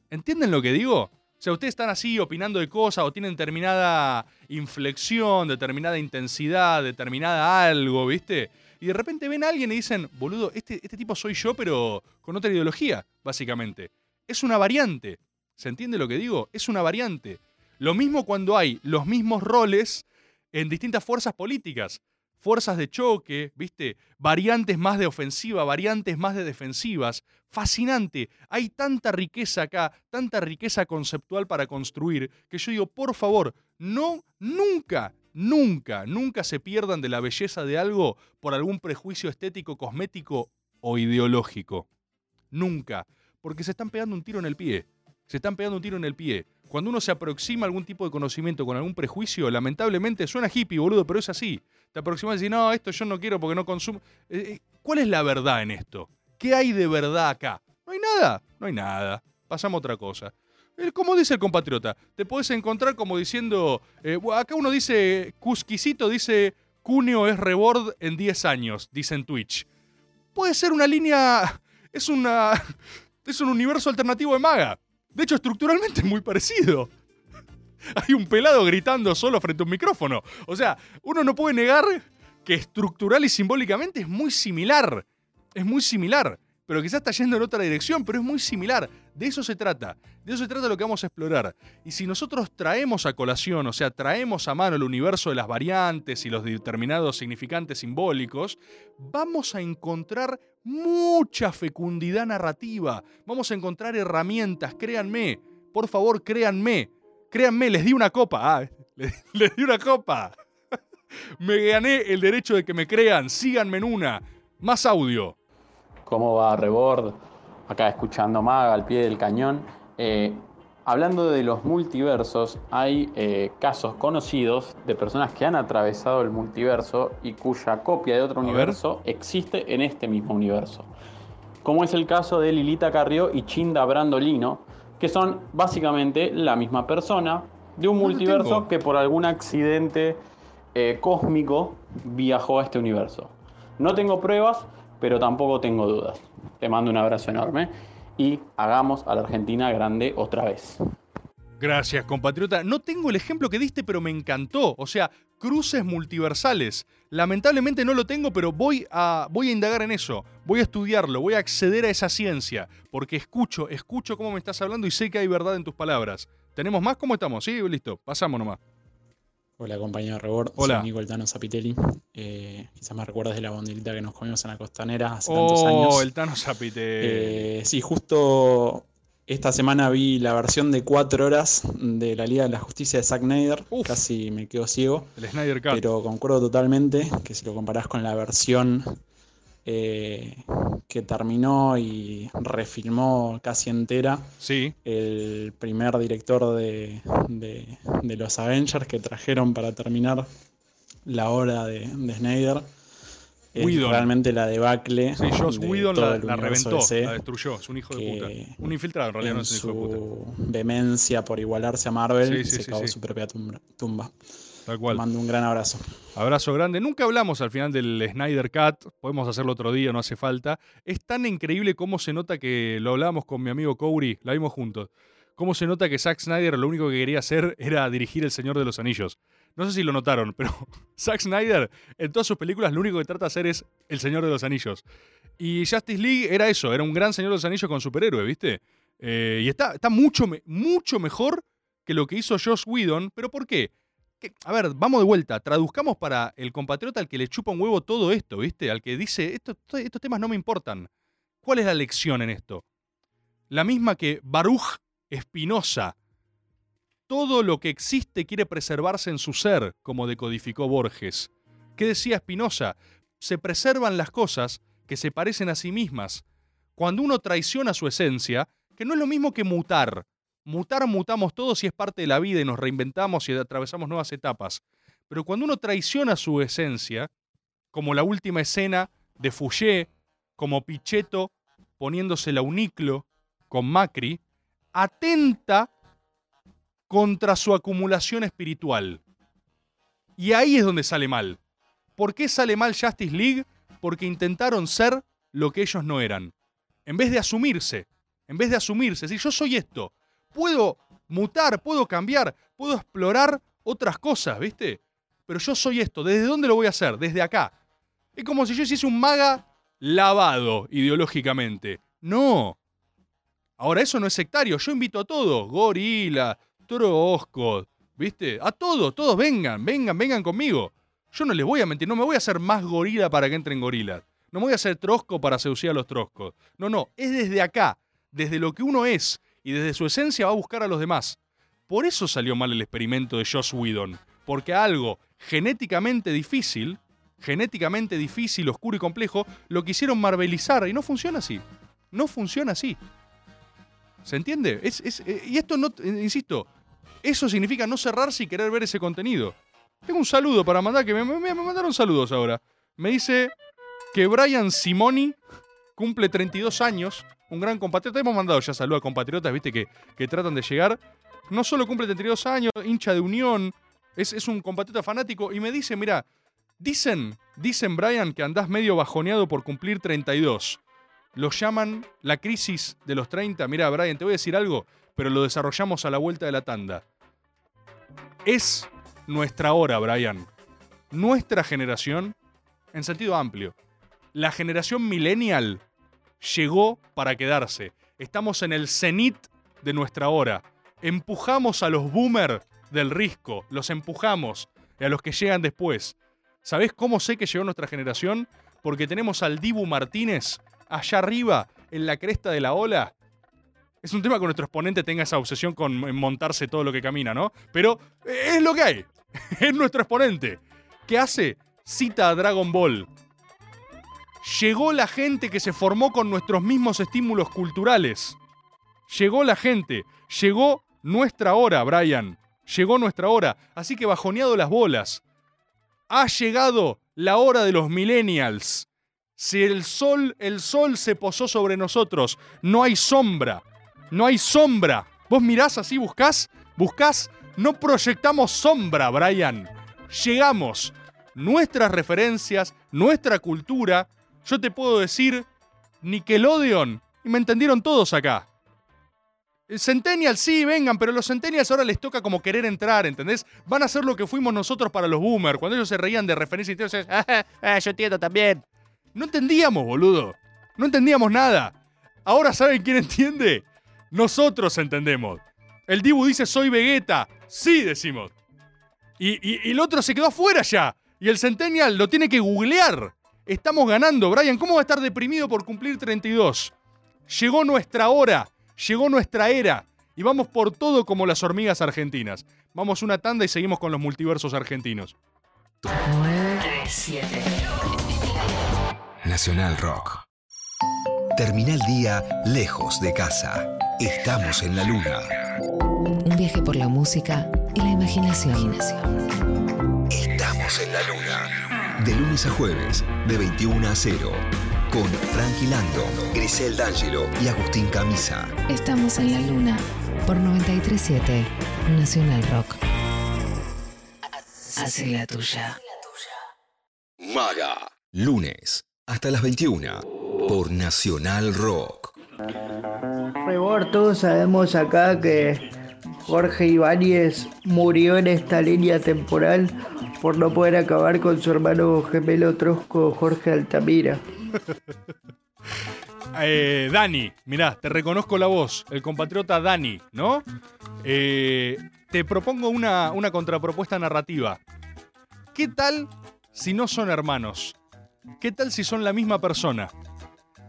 ¿Entienden lo que digo? O sea, ustedes están así opinando de cosas o tienen determinada inflexión, determinada intensidad, determinada algo, ¿viste? Y de repente ven a alguien y dicen, boludo, este, este tipo soy yo, pero con otra ideología, básicamente. Es una variante. ¿Se entiende lo que digo? Es una variante. Lo mismo cuando hay los mismos roles en distintas fuerzas políticas fuerzas de choque, ¿viste? Variantes más de ofensiva, variantes más de defensivas. Fascinante. Hay tanta riqueza acá, tanta riqueza conceptual para construir, que yo digo, por favor, no, nunca, nunca, nunca se pierdan de la belleza de algo por algún prejuicio estético, cosmético o ideológico. Nunca. Porque se están pegando un tiro en el pie. Se están pegando un tiro en el pie. Cuando uno se aproxima a algún tipo de conocimiento con algún prejuicio, lamentablemente suena hippie, boludo, pero es así. Te aproximas y dices, no, esto yo no quiero porque no consumo. Eh, eh, ¿Cuál es la verdad en esto? ¿Qué hay de verdad acá? No hay nada, no hay nada. Pasamos a otra cosa. Eh, Como dice el compatriota, te puedes encontrar como diciendo, acá uno dice, Cusquisito dice, Cuneo es rebord en 10 años, dice en Twitch. Puede ser una línea, es una, es un universo alternativo de maga. De hecho, estructuralmente es muy parecido. Hay un pelado gritando solo frente a un micrófono. O sea, uno no puede negar que estructural y simbólicamente es muy similar. Es muy similar. Pero quizás está yendo en otra dirección, pero es muy similar. De eso se trata. De eso se trata lo que vamos a explorar. Y si nosotros traemos a colación, o sea, traemos a mano el universo de las variantes y los determinados significantes simbólicos, vamos a encontrar mucha fecundidad narrativa. Vamos a encontrar herramientas, créanme. Por favor, créanme. Créanme, les di una copa. Ah, les, les di una copa. Me gané el derecho de que me crean. Síganme en una. Más audio. ¿Cómo va Rebord? Acá escuchando Maga al pie del cañón. Eh, hablando de los multiversos, hay eh, casos conocidos de personas que han atravesado el multiverso y cuya copia de otro ver. universo existe en este mismo universo. Como es el caso de Lilita Carrió y Chinda Brandolino, que son básicamente la misma persona de un lo multiverso que por algún accidente eh, cósmico viajó a este universo. No tengo pruebas, pero tampoco tengo dudas. Te mando un abrazo enorme y hagamos a la Argentina grande otra vez. Gracias, compatriota. No tengo el ejemplo que diste, pero me encantó. O sea, cruces multiversales. Lamentablemente no lo tengo, pero voy a, voy a indagar en eso. Voy a estudiarlo, voy a acceder a esa ciencia. Porque escucho, escucho cómo me estás hablando y sé que hay verdad en tus palabras. ¿Tenemos más? ¿Cómo estamos? Sí, listo. Pasamos nomás. Hola compañero Rebord, Hola. soy Nico El Tano Zapitelli. Eh, quizás me recuerdas de la bondelita que nos comimos en la costanera hace tantos Oh, años. el Tano Zapite. Eh, sí, justo esta semana vi la versión de 4 horas de la Liga de la Justicia de Zack Snyder. Casi me quedo ciego. El Snyder Cut. Pero concuerdo totalmente que si lo comparás con la versión eh, que terminó y refilmó casi entera, sí. el primer director de, de- de los Avengers que trajeron para terminar la obra de, de Snyder, realmente la debacle. Sí, Joss de Whedon todo la, la reventó, DC, la destruyó. Es un hijo de puta. Un infiltrado, en realidad no es un hijo de puta. su vehemencia por igualarse a Marvel, Sí, sí, se sí, cavó sí. su propia tumba. Tal cual. Mando un gran abrazo. Abrazo grande. Nunca hablamos al final del Snyder Cut. Podemos hacerlo otro día, no hace falta. Es tan increíble cómo se nota que lo hablábamos con mi amigo Corey, la vimos juntos. Cómo se nota que Zack Snyder lo único que quería hacer era dirigir El Señor de los Anillos. No sé si lo notaron, pero Zack Snyder en todas sus películas lo único que trata de hacer es El Señor de los Anillos. Y Justice League era eso, era un gran Señor de los Anillos con superhéroe, ¿viste? Eh, y está, está mucho, mucho mejor que lo que hizo Joss Whedon. ¿Pero por qué? A ver, vamos de vuelta. Traduzcamos para el compatriota al que le chupa un huevo todo esto, ¿viste? Al que dice, "Esto- esto- estos temas no me importan. ¿Cuál es la lección en esto? La misma que Baruch Espinosa. Todo lo que existe quiere preservarse en su ser, como decodificó Borges. ¿Qué decía Espinosa? Se preservan las cosas que se parecen a sí mismas. Cuando uno traiciona su esencia, que no es lo mismo que mutar. Mutar mutamos todos y es parte de la vida y nos reinventamos y atravesamos nuevas etapas. Pero cuando uno traiciona su esencia, como la última escena de Fouché, como Pichetto poniéndose la uniclo con Macri, atenta contra su acumulación espiritual. Y ahí es donde sale mal. ¿Por qué sale mal Justice League? Porque intentaron ser lo que ellos no eran. En vez de asumirse, en vez de asumirse, decir, yo soy esto, puedo mutar, puedo cambiar, puedo explorar otras cosas, ¿viste? Pero yo soy esto, ¿desde dónde lo voy a hacer? Desde acá. Es como si yo hiciese un maga lavado ideológicamente. No. Ahora, eso no es sectario. Yo invito a todos. Gorila, Trosco, ¿viste? A todos, todos vengan, vengan, vengan conmigo. Yo no les voy a mentir, no me voy a hacer más gorila para que entren gorilas. No me voy a hacer trosco para seducir a los troscos. No, no, es desde acá, desde lo que uno es y desde su esencia va a buscar a los demás. Por eso salió mal el experimento de Joss Whedon. Porque algo genéticamente difícil, genéticamente difícil, oscuro y complejo, lo quisieron marvelizar y no funciona así. No funciona así. ¿Se entiende? Es, es- eh, y esto no, eh, insisto, eso significa no cerrarse y querer ver ese contenido. Tengo un saludo para mandar, que me, me- me mandaron saludos ahora. Me dice que Brian Simoni cumple 32 años, un gran compatriota. Hemos mandado ya saludos a compatriotas, viste, que, que tratan de llegar. No solo cumple 32 años, hincha de Unión, es, es un compatriota fanático y me dice, mira, dicen, dicen Brian que andás medio bajoneado por cumplir 32. Lo llaman la crisis de los 30. Mira, Brian, te voy a decir algo, pero lo desarrollamos a la vuelta de la tanda. Es nuestra hora, Brian. Nuestra generación, en sentido amplio. La generación millennial llegó para quedarse. Estamos en el cenit de nuestra hora. Empujamos a los boomer del risco, los empujamos y a los que llegan después. ¿Sabés cómo sé que llegó nuestra generación? Porque tenemos al Dibu Martínez allá arriba, en la cresta de la ola. Es un tema que nuestro exponente tenga esa obsesión con montarse todo lo que camina, ¿no? Pero eh, es lo que hay. Es nuestro exponente. ¿Qué hace? Cita a Dragon Ball. Llegó la gente que se formó con nuestros mismos estímulos culturales. Llegó la gente. Llegó nuestra hora, Brian. Llegó nuestra hora. Así que bajoneado las bolas. Ha llegado la hora de los millennials. Si el sol, el sol se posó sobre nosotros, no hay sombra. No hay sombra. Vos mirás así, buscás, buscás, no proyectamos sombra, Brian. Llegamos. Nuestras referencias, nuestra cultura. Yo te puedo decir Nickelodeon. Y me entendieron todos acá. El Centennial, sí, vengan, pero los Centennials ahora les toca como querer entrar, ¿entendés? Van a hacer lo que fuimos nosotros para los Boomers, cuando ellos se reían de referencias y entonces, "Ah, yo entiendo también. No entendíamos, boludo. No entendíamos nada. Ahora, ¿saben quién entiende? Nosotros entendemos. El Dibu dice, soy Vegeta. Sí, decimos. Y- y el otro se quedó afuera ya. Y el Centennial lo tiene que googlear. Estamos ganando, Brian. ¿Cómo va a estar deprimido por cumplir 32? Llegó nuestra hora. Llegó nuestra era. Y vamos por todo como las hormigas argentinas. Vamos una tanda y seguimos con los multiversos argentinos. 7. Nacional Rock. Termina el día lejos de casa. Estamos en la luna. Un viaje por la música y la imaginación. Estamos en la luna. De lunes a jueves, de 21 a 0. Con Frankie Lando, Grisel D'Angelo y Agustín Camisa. Estamos en la luna por 937 Nacional Rock. Hace la tuya. Maga. Lunes, hasta las 21. Por Nacional Rock. Rebor, todos sabemos acá que Jorge Ibáñez murió en esta línea temporal por no poder acabar con su hermano gemelo trosco Jorge Altamira. Eh, Dani, mirá, te reconozco la voz, el compatriota Dani, ¿no? Eh, te propongo una, una contrapropuesta narrativa. ¿Qué tal si no son hermanos? ¿Qué tal si son la misma persona?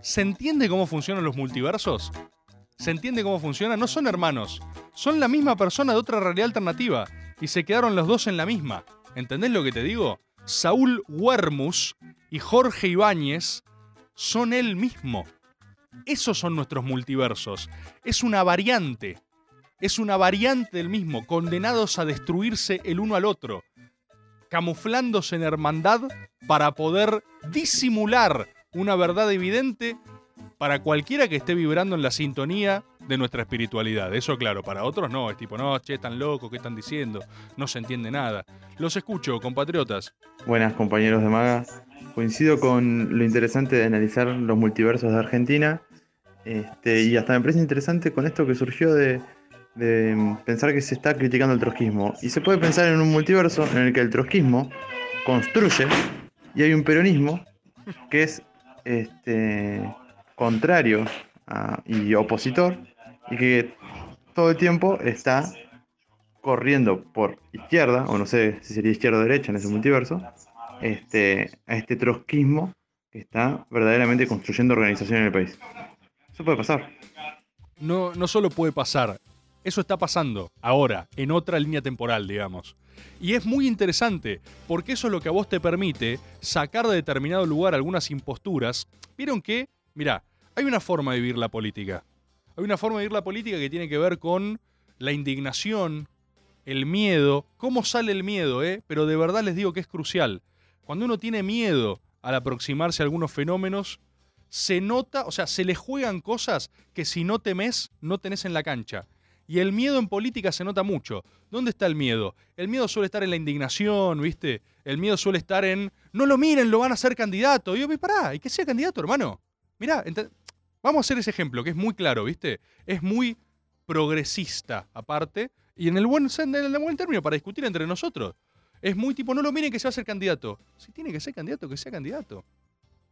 ¿Se entiende cómo funcionan los multiversos? ¿Se entiende cómo funciona? No son hermanos, son la misma persona de otra realidad alternativa y se quedaron los dos en la misma. ¿Entendés lo que te digo? Saúl Huermus y Jorge Ibáñez son él mismo. Esos son nuestros multiversos. Es una variante. Es una variante del mismo, condenados a destruirse el uno al otro, camuflándose en hermandad para poder disimular una verdad evidente para cualquiera que esté vibrando en la sintonía de nuestra espiritualidad. Eso claro, para otros no, es tipo, no, che, están locos, ¿qué están diciendo? No se entiende nada. Los escucho, compatriotas. Buenas compañeros de Maga. Coincido con lo interesante de analizar los multiversos de Argentina. Este, y hasta me parece interesante con esto que surgió de, de pensar que se está criticando el trotskismo. Y se puede pensar en un multiverso en el que el trotskismo construye y hay un peronismo que es este, contrario a- y opositor y que todo el tiempo está corriendo por izquierda, o no sé si sería izquierda o derecha en ese multiverso, este, a este trotskismo que está verdaderamente construyendo organización en el país. Eso puede pasar. No, no solo puede pasar, eso está pasando ahora, en otra línea temporal, digamos. Y es muy interesante, porque eso es lo que a vos te permite sacar de determinado lugar algunas imposturas. Vieron que, mira, hay una forma de vivir la política. Hay una forma de vivir la política que tiene que ver con la indignación, el miedo. ¿Cómo sale el miedo, eh? Pero de verdad les digo que es crucial. Cuando uno tiene miedo al aproximarse a algunos fenómenos, se nota, o sea, se le juegan cosas que si no temes, no tenés en la cancha. Y el miedo en política se nota mucho. ¿Dónde está el miedo? El miedo suele estar en la indignación, ¿viste? El miedo suele estar en, no lo miren, lo van a hacer candidato. Y yo, pará, y que sea candidato, hermano. Mirá, vamos a hacer ese ejemplo, que es muy claro, ¿viste? Es muy progresista, aparte, y en el buen, en el buen término, para discutir entre nosotros. Es muy tipo, no lo miren que se va a ser candidato. Si tiene que ser candidato, que sea candidato.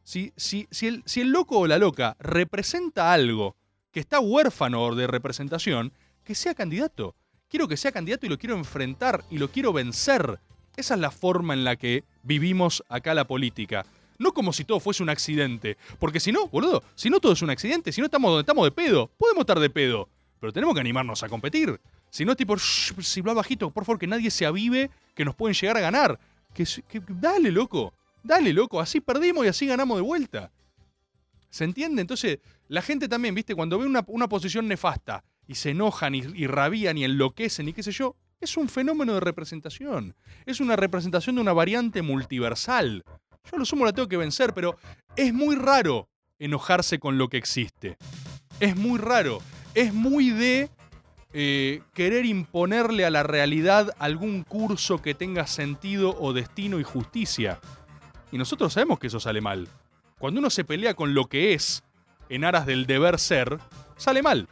Si, si, si, el, si el loco o la loca representa algo que está huérfano de representación, que sea candidato. Quiero que sea candidato y lo quiero enfrentar y lo quiero vencer. Esa es la forma en la que vivimos acá la política. No como si todo fuese un accidente. Porque si no, boludo, si no todo es un accidente, si no estamos donde estamos de pedo, podemos estar de pedo. Pero tenemos que animarnos a competir. Si no tipo, "Shh, si habla bajito, por favor, que nadie se avive, que nos pueden llegar a ganar. Que, que- dale, loco. Dale, loco. Así perdimos y así ganamos de vuelta. ¿Se entiende? Entonces, la gente también, ¿viste? Cuando ve una, una posición nefasta y se enojan y, y rabían y enloquecen y qué sé yo, es un fenómeno de representación. Es una representación de una variante multiversal. Yo lo sumo la tengo que vencer, pero es muy raro enojarse con lo que existe. Es muy raro. Es muy de eh, querer imponerle a la realidad algún curso que tenga sentido o destino y justicia. Y nosotros sabemos que eso sale mal. Cuando uno se pelea con lo que es en aras del deber ser, sale mal.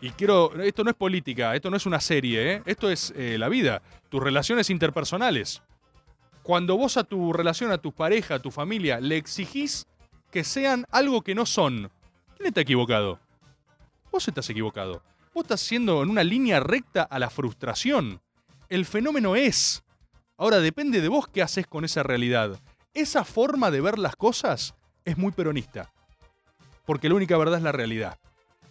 Y quiero, esto no es política, esto no es una serie, ¿eh? esto es eh, la vida, tus relaciones interpersonales. Cuando vos a tu relación, a tu pareja, a tu familia, le exigís que sean algo que no son, ¿quién está equivocado? Vos estás equivocado. Vos estás siendo en una línea recta a la frustración. El fenómeno es. Ahora depende de vos qué haces con esa realidad. Esa forma de ver las cosas es muy peronista. Porque la única verdad es la realidad.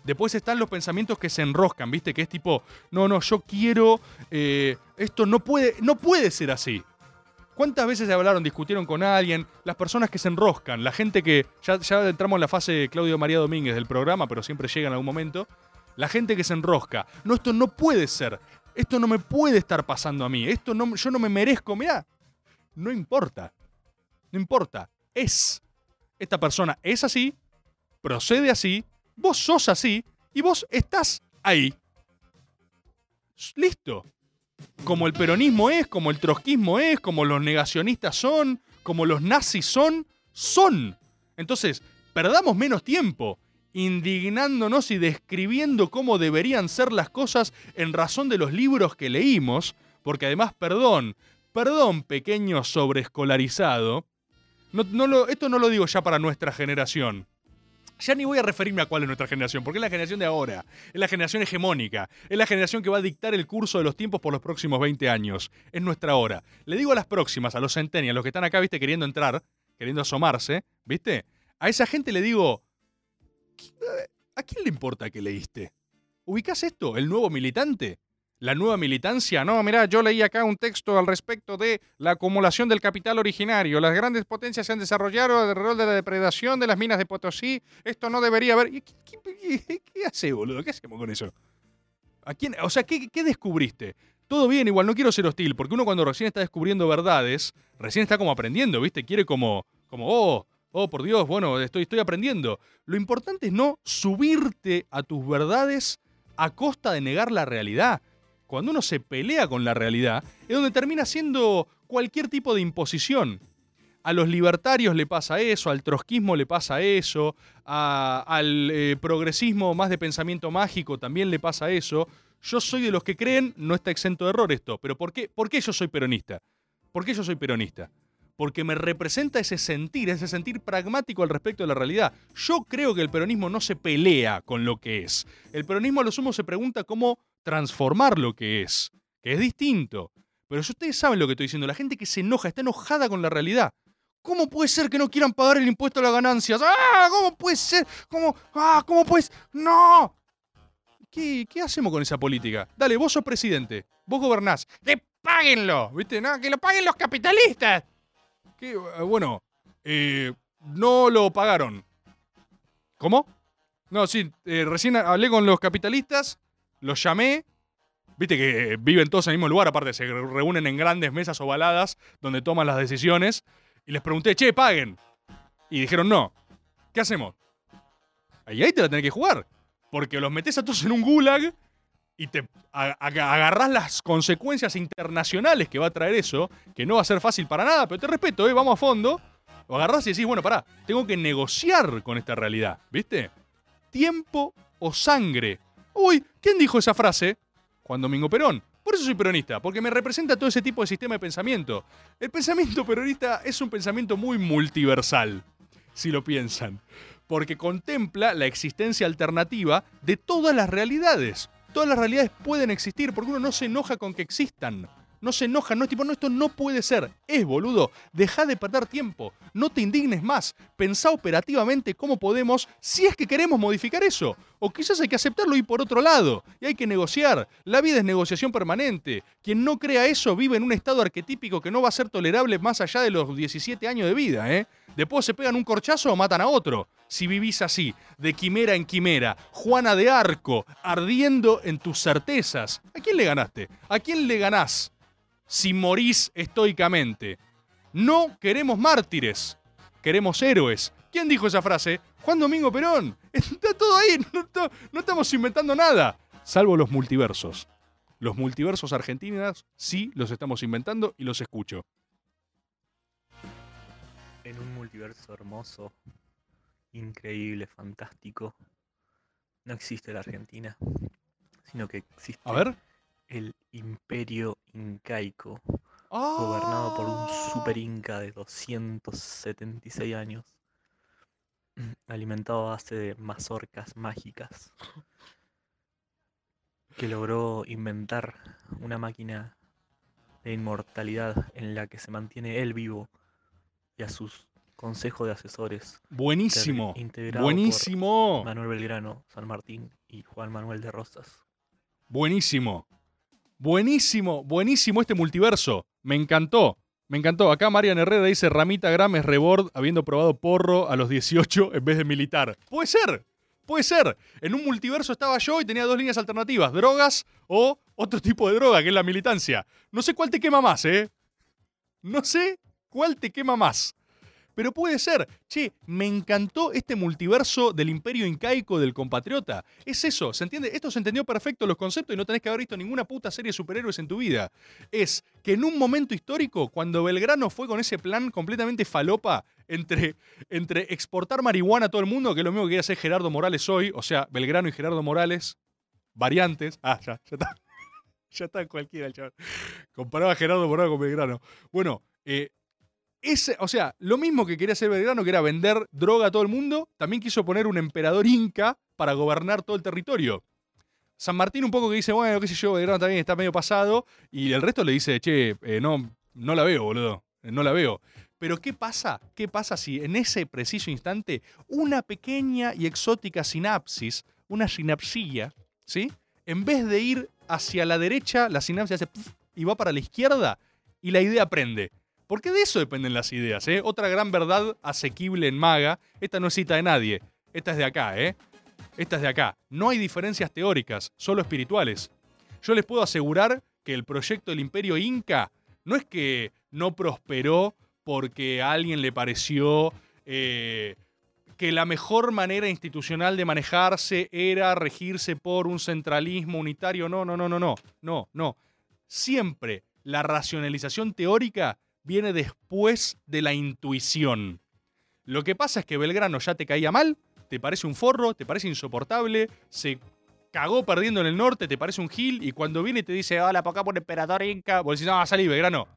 Después están los pensamientos que se enroscan, ¿viste? Que es tipo, no, no, yo quiero. eh, esto no puede, no puede ser así. ¿Cuántas veces se hablaron, discutieron con alguien? Las personas que se enroscan, la gente que. Ya, ya entramos en la fase de Claudio María Domínguez del programa, pero siempre llega en algún momento. La gente que se enrosca. No, esto no puede ser. Esto no me puede estar pasando a mí. Esto no, yo no me merezco. Mirá, no importa. No importa. Es. Esta persona es así, procede así, vos sos así y vos estás ahí. Listo. Como el peronismo es, como el trotskismo es, como los negacionistas son, como los nazis son, son. Entonces, perdamos menos tiempo indignándonos y describiendo cómo deberían ser las cosas en razón de los libros que leímos, porque además, perdón, perdón pequeño sobreescolarizado, esto no lo digo ya para nuestra generación. Ya ni voy a referirme a cuál es nuestra generación, porque es la generación de ahora, es la generación hegemónica, es la generación que va a dictar el curso de los tiempos por los próximos 20 años, es nuestra hora. Le digo a las próximas, a los centennials, los que están acá, viste, queriendo entrar, queriendo asomarse, viste, a esa gente le digo, ¿a quién le importa que leíste? ¿Ubicás esto? ¿El nuevo militante? ¿La nueva militancia? No, mirá, yo leí acá un texto al respecto de la acumulación del capital originario. Las grandes potencias se han desarrollado alrededor de la depredación de las minas de Potosí. Esto no debería haber. ¿Qué, qué, qué hace, boludo? ¿Qué hacemos con eso? ¿A quién? O sea, ¿qué, ¿qué descubriste? Todo bien, igual no quiero ser hostil, porque uno cuando recién está descubriendo verdades, recién está como aprendiendo, ¿viste? Quiere como, como, oh, oh, por Dios, bueno, estoy, estoy aprendiendo. Lo importante es no subirte a tus verdades a costa de negar la realidad. Cuando uno se pelea con la realidad, es donde termina siendo cualquier tipo de imposición. A los libertarios le pasa eso, al trotskismo le pasa eso, al eh, progresismo más de pensamiento mágico también le pasa eso. Yo soy de los que creen, no está exento de error esto, pero ¿por qué, ¿por qué yo soy peronista? ¿Por qué yo soy peronista? Porque me representa ese sentir, ese sentir pragmático al respecto de la realidad. Yo creo que el peronismo no se pelea con lo que es. El peronismo a lo sumo se pregunta cómo transformar lo que es, que es distinto. Pero si ustedes saben lo que estoy diciendo, la gente que se enoja, está enojada con la realidad. ¿Cómo puede ser que no quieran pagar el impuesto a las ganancias? ¡Ah! ¿Cómo puede ser? ¿Cómo? ¡Ah! ¿Cómo puedes? ¡No! ¿Qué, ¿Qué hacemos con esa política? Dale, vos sos presidente, vos gobernás. ¡Que páguenlo! ¿Viste? No, que lo paguen los capitalistas. Eh, Bueno, eh, no lo pagaron. ¿Cómo? No, sí, eh, recién hablé con los capitalistas, los llamé. Viste que viven todos en el mismo lugar, aparte se reúnen en grandes mesas ovaladas donde toman las decisiones. Y les pregunté, che, paguen. Y dijeron, no. ¿Qué hacemos? Ahí, ahí te la tenés que jugar. Porque los metés a todos en un gulag y te agarrás las consecuencias internacionales que va a traer eso, que no va a ser fácil para nada, pero te respeto, ¿eh? vamos a fondo. Lo agarrás y decís, bueno, pará, tengo que negociar con esta realidad, ¿viste? Tiempo o sangre. Uy, ¿quién dijo esa frase? Juan Domingo Perón. Por eso soy peronista, porque me representa todo ese tipo de sistema de pensamiento. El pensamiento peronista es un pensamiento muy multiversal, si lo piensan, porque contempla la existencia alternativa de todas las realidades. Todas las realidades pueden existir, porque uno no se enoja con que existan. No se enoja, no es tipo, no, esto no puede ser. Es, boludo. Deja de perder tiempo. No te indignes más. Pensá operativamente cómo podemos, si es que queremos modificar eso. O quizás hay que aceptarlo y por otro lado. Y hay que negociar. La vida es negociación permanente. Quien no crea eso vive en un estado arquetípico que no va a ser tolerable más allá de los 17 años de vida, ¿eh? Después se pegan un corchazo o matan a otro. Si vivís así, de quimera en quimera, Juana de Arco, ardiendo en tus certezas. ¿A quién le ganaste? ¿A quién le ganás? Si morís estoicamente. No queremos mártires, queremos héroes. ¿Quién dijo esa frase? Juan Domingo Perón. Está todo ahí, no, estamos inventando nada. Salvo los multiversos. Los multiversos argentinos sí los estamos inventando y los escucho. En un multiverso hermoso, increíble, fantástico, no existe la Argentina, sino que existe A ver. El imperio incaico, Ah. gobernado por un super inca de 276 años, alimentado a base de mazorcas mágicas, que logró inventar una máquina de inmortalidad en la que se mantiene él vivo y a sus consejos de asesores. Buenísimo, buenísimo. por Manuel Belgrano, San Martín y Juan Manuel de Rosas. Buenísimo. Buenísimo, buenísimo este multiverso. Me encantó. Me encantó. Acá Marian Herrera dice Ramita Gram es rebord habiendo probado porro a los 18 en vez de militar. Puede ser. Puede ser. En un multiverso estaba yo y tenía dos líneas alternativas, drogas o otro tipo de droga, que es la militancia. No sé cuál te quema más, ¿eh? No sé cuál te quema más. Pero puede ser. Che, me encantó este multiverso del imperio incaico del compatriota. Es eso, ¿se entiende? Esto se entendió perfecto los conceptos y no tenés que haber visto ninguna puta serie de superhéroes en tu vida. Es que en un momento histórico, cuando Belgrano fue con ese plan completamente falopa entre, entre exportar marihuana a todo el mundo, que es lo mismo que quiere hacer Gerardo Morales hoy, o sea, Belgrano y Gerardo Morales, variantes. Ah, ya, ya está. Ya está cualquiera el chaval. Comparaba a Gerardo Morales con Belgrano. Bueno, eh, ese, o sea, lo mismo que quería hacer Belgrano, que era vender droga a todo el mundo, también quiso poner un emperador inca para gobernar todo el territorio. San Martín un poco que dice, bueno, qué sé yo, Belgrano también está medio pasado, y el resto le dice, che, eh, no, no la veo, boludo, eh, no la veo. Pero ¿qué pasa? ¿Qué pasa si en ese preciso instante una pequeña y exótica sinapsis, una sinapsilla, ¿sí? En vez de ir hacia la derecha, la sinapsis hace y va para la izquierda y la idea prende. Porque de eso dependen las ideas, ¿eh? Otra gran verdad asequible en Maga. Esta no es cita de nadie. Esta es de acá, ¿eh? Esta es de acá. No hay diferencias teóricas, solo espirituales. Yo les puedo asegurar que el proyecto del Imperio Inca no es que no prosperó porque a alguien le pareció eh, que la mejor manera institucional de manejarse era regirse por un centralismo unitario. No, no, no, no, no. No, no. Siempre la racionalización teórica viene después de la intuición. Lo que pasa es que Belgrano ya te caía mal, te parece un forro, te parece insoportable, se cagó perdiendo en el norte, te parece un gil, y cuando viene te dice, hola, por acá por emperador inca, vos decís, no, salí, Belgrano.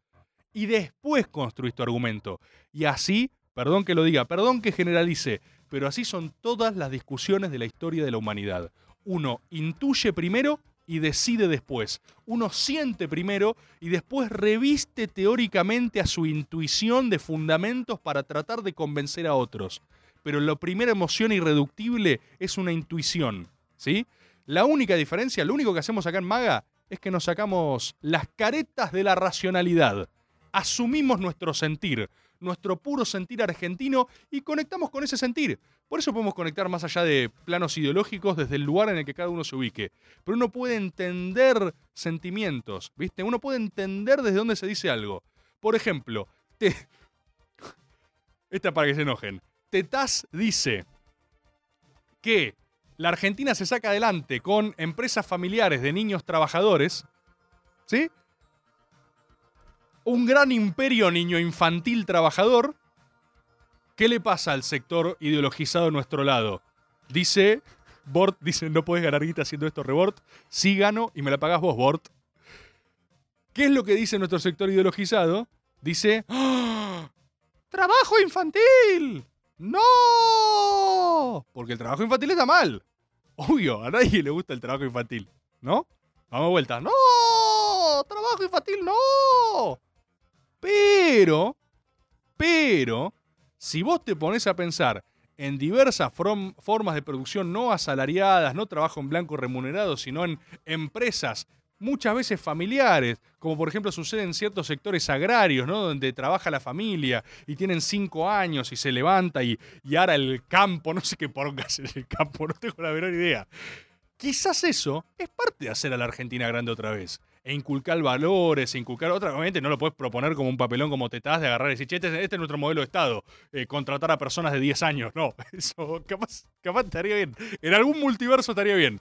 Y después construís tu argumento. Y así, perdón que lo diga, perdón que generalice, pero así son todas las discusiones de la historia de la humanidad. Uno intuye primero y decide después. Uno siente primero y después reviste teóricamente a su intuición de fundamentos para tratar de convencer a otros. Pero la primera emoción irreductible es una intuición, ¿sí? La única diferencia, lo único que hacemos acá en Maga es que nos sacamos las caretas de la racionalidad. Asumimos nuestro sentir, nuestro puro sentir argentino y conectamos con ese sentir. Por eso podemos conectar más allá de planos ideológicos desde el lugar en el que cada uno se ubique. Pero uno puede entender sentimientos, ¿viste? Uno puede entender desde dónde se dice algo. Por ejemplo, te... Esta para que se enojen. Tetaz dice que la Argentina se saca adelante con empresas familiares de niños trabajadores, ¿sí? Un gran imperio niño infantil trabajador. ¿Qué le pasa al sector ideologizado a nuestro lado? Dice, Bort dice, no puedes ganar guita haciendo esto, Rebort. Sí gano y me la pagás vos, Bort. ¿Qué es lo que dice nuestro sector ideologizado? Dice, ¡Ah! ¡Trabajo infantil! ¡No! Porque el trabajo infantil está mal. Obvio, a nadie le gusta el trabajo infantil, ¿no? Vamos de vuelta. ¡No! ¡Trabajo infantil, no! Pero, pero, si vos te pones a pensar en diversas formas de producción no asalariadas, no trabajo en blanco remunerado, sino en empresas muchas veces familiares, como por ejemplo sucede en ciertos sectores agrarios. Donde trabaja la familia y tienen cinco años y se levanta y, y ara el campo, no sé qué pongas en el campo, no tengo la menor idea. Quizás eso es parte de hacer a la Argentina grande otra vez. E inculcar valores, e inculcar otra. Obviamente no lo puedes proponer como un papelón como tetás de agarrar y decir, che, este, este es nuestro modelo de Estado. eh, contratar a personas de 10 años. No, eso capaz, capaz estaría bien. En algún multiverso estaría bien.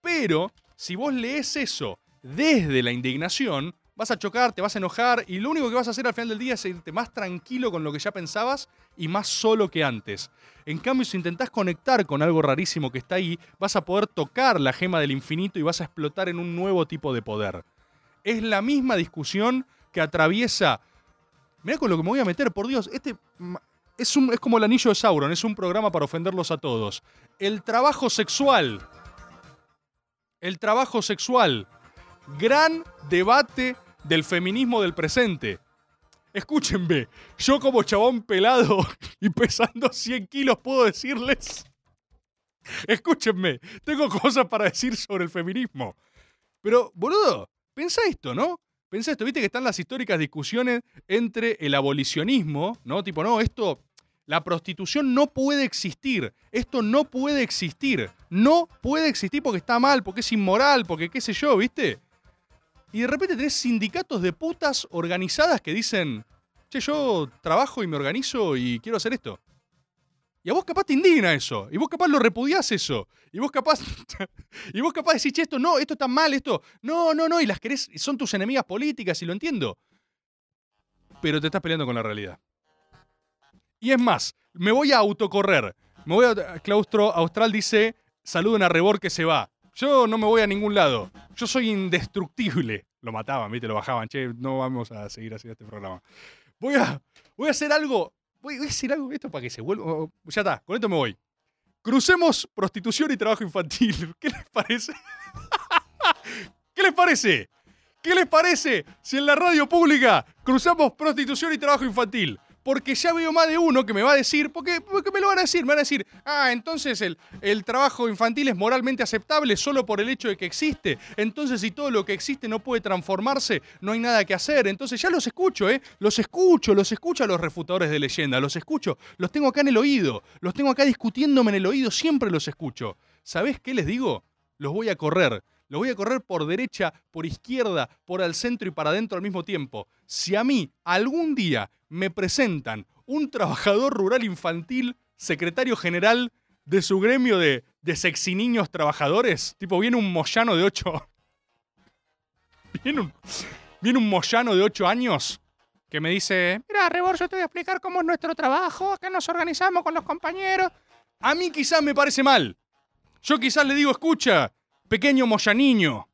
Pero si vos lees eso desde la indignación, vas a chocar, te vas a enojar y lo único que vas a hacer al final del día es irte más tranquilo con lo que ya pensabas y más solo que antes. En cambio, si intentás conectar con algo rarísimo que está ahí, vas a poder tocar la gema del infinito y vas a explotar en un nuevo tipo de poder. Es la misma discusión que atraviesa... Mirá con lo que me voy a meter, por Dios, este es, un, es como el anillo de Sauron, es un programa para ofenderlos a todos. El trabajo sexual. El trabajo sexual. Gran debate del feminismo del presente. Escúchenme, yo como chabón pelado y pesando 100 kilos puedo decirles... Escúchenme, tengo cosas para decir sobre el feminismo. Pero, boludo, pensá esto, ¿no? Pensá esto, viste que están las históricas discusiones entre el abolicionismo, ¿no? Tipo, no, esto, la prostitución no puede existir, esto no puede existir, no puede existir porque está mal, porque es inmoral, porque qué sé yo, ¿viste? Y de repente tenés sindicatos de putas organizadas que dicen, che, yo trabajo y me organizo y quiero hacer esto. Y a vos capaz te indigna eso. Y vos capaz lo repudiás eso. Y vos capaz. y vos capaz decís, che, esto no, esto está mal, esto. No, no, no. Y las querés. Son tus enemigas políticas y lo entiendo. Pero te estás peleando con la realidad. Y es más, me voy a autocorrer. Me voy a. Claustro Austral dice: saluden a Rebor que se va. Yo no me voy a ningún lado. Yo soy indestructible. Lo mataban, ¿viste? Lo bajaban. Che, no vamos a seguir haciendo este programa. Voy a, voy a hacer algo. Voy a decir algo esto para que se vuelva. oh, Ya está, con esto me voy. Crucemos prostitución y trabajo infantil. ¿Qué les parece? ¿Qué les parece? ¿Qué les parece si en la radio pública cruzamos prostitución y trabajo infantil? Porque ya veo más de uno que me va a decir, porque, porque me lo van a decir, me van a decir, ah, entonces el, el trabajo infantil es moralmente aceptable solo por el hecho de que existe. Entonces si todo lo que existe no puede transformarse, no hay nada que hacer. Entonces ya los escucho, ¿eh? Los escucho, los escucho a los refutadores de leyenda, los escucho, los tengo acá en el oído, los tengo acá discutiéndome en el oído, siempre los escucho. ¿Sabés qué les digo? Los voy a correr. Los voy a correr por derecha, por izquierda, por al centro y para adentro al mismo tiempo. Si a mí algún día me presentan un trabajador rural infantil, secretario general de su gremio de, de sexy niños trabajadores, tipo viene un moyano de 8... Viene un, viene un moyano de 8 años que me dice, mira, Rebor, yo te voy a explicar cómo es nuestro trabajo, acá nos organizamos con los compañeros. A mí quizás me parece mal. Yo quizás le digo, escucha, pequeño moyaniño,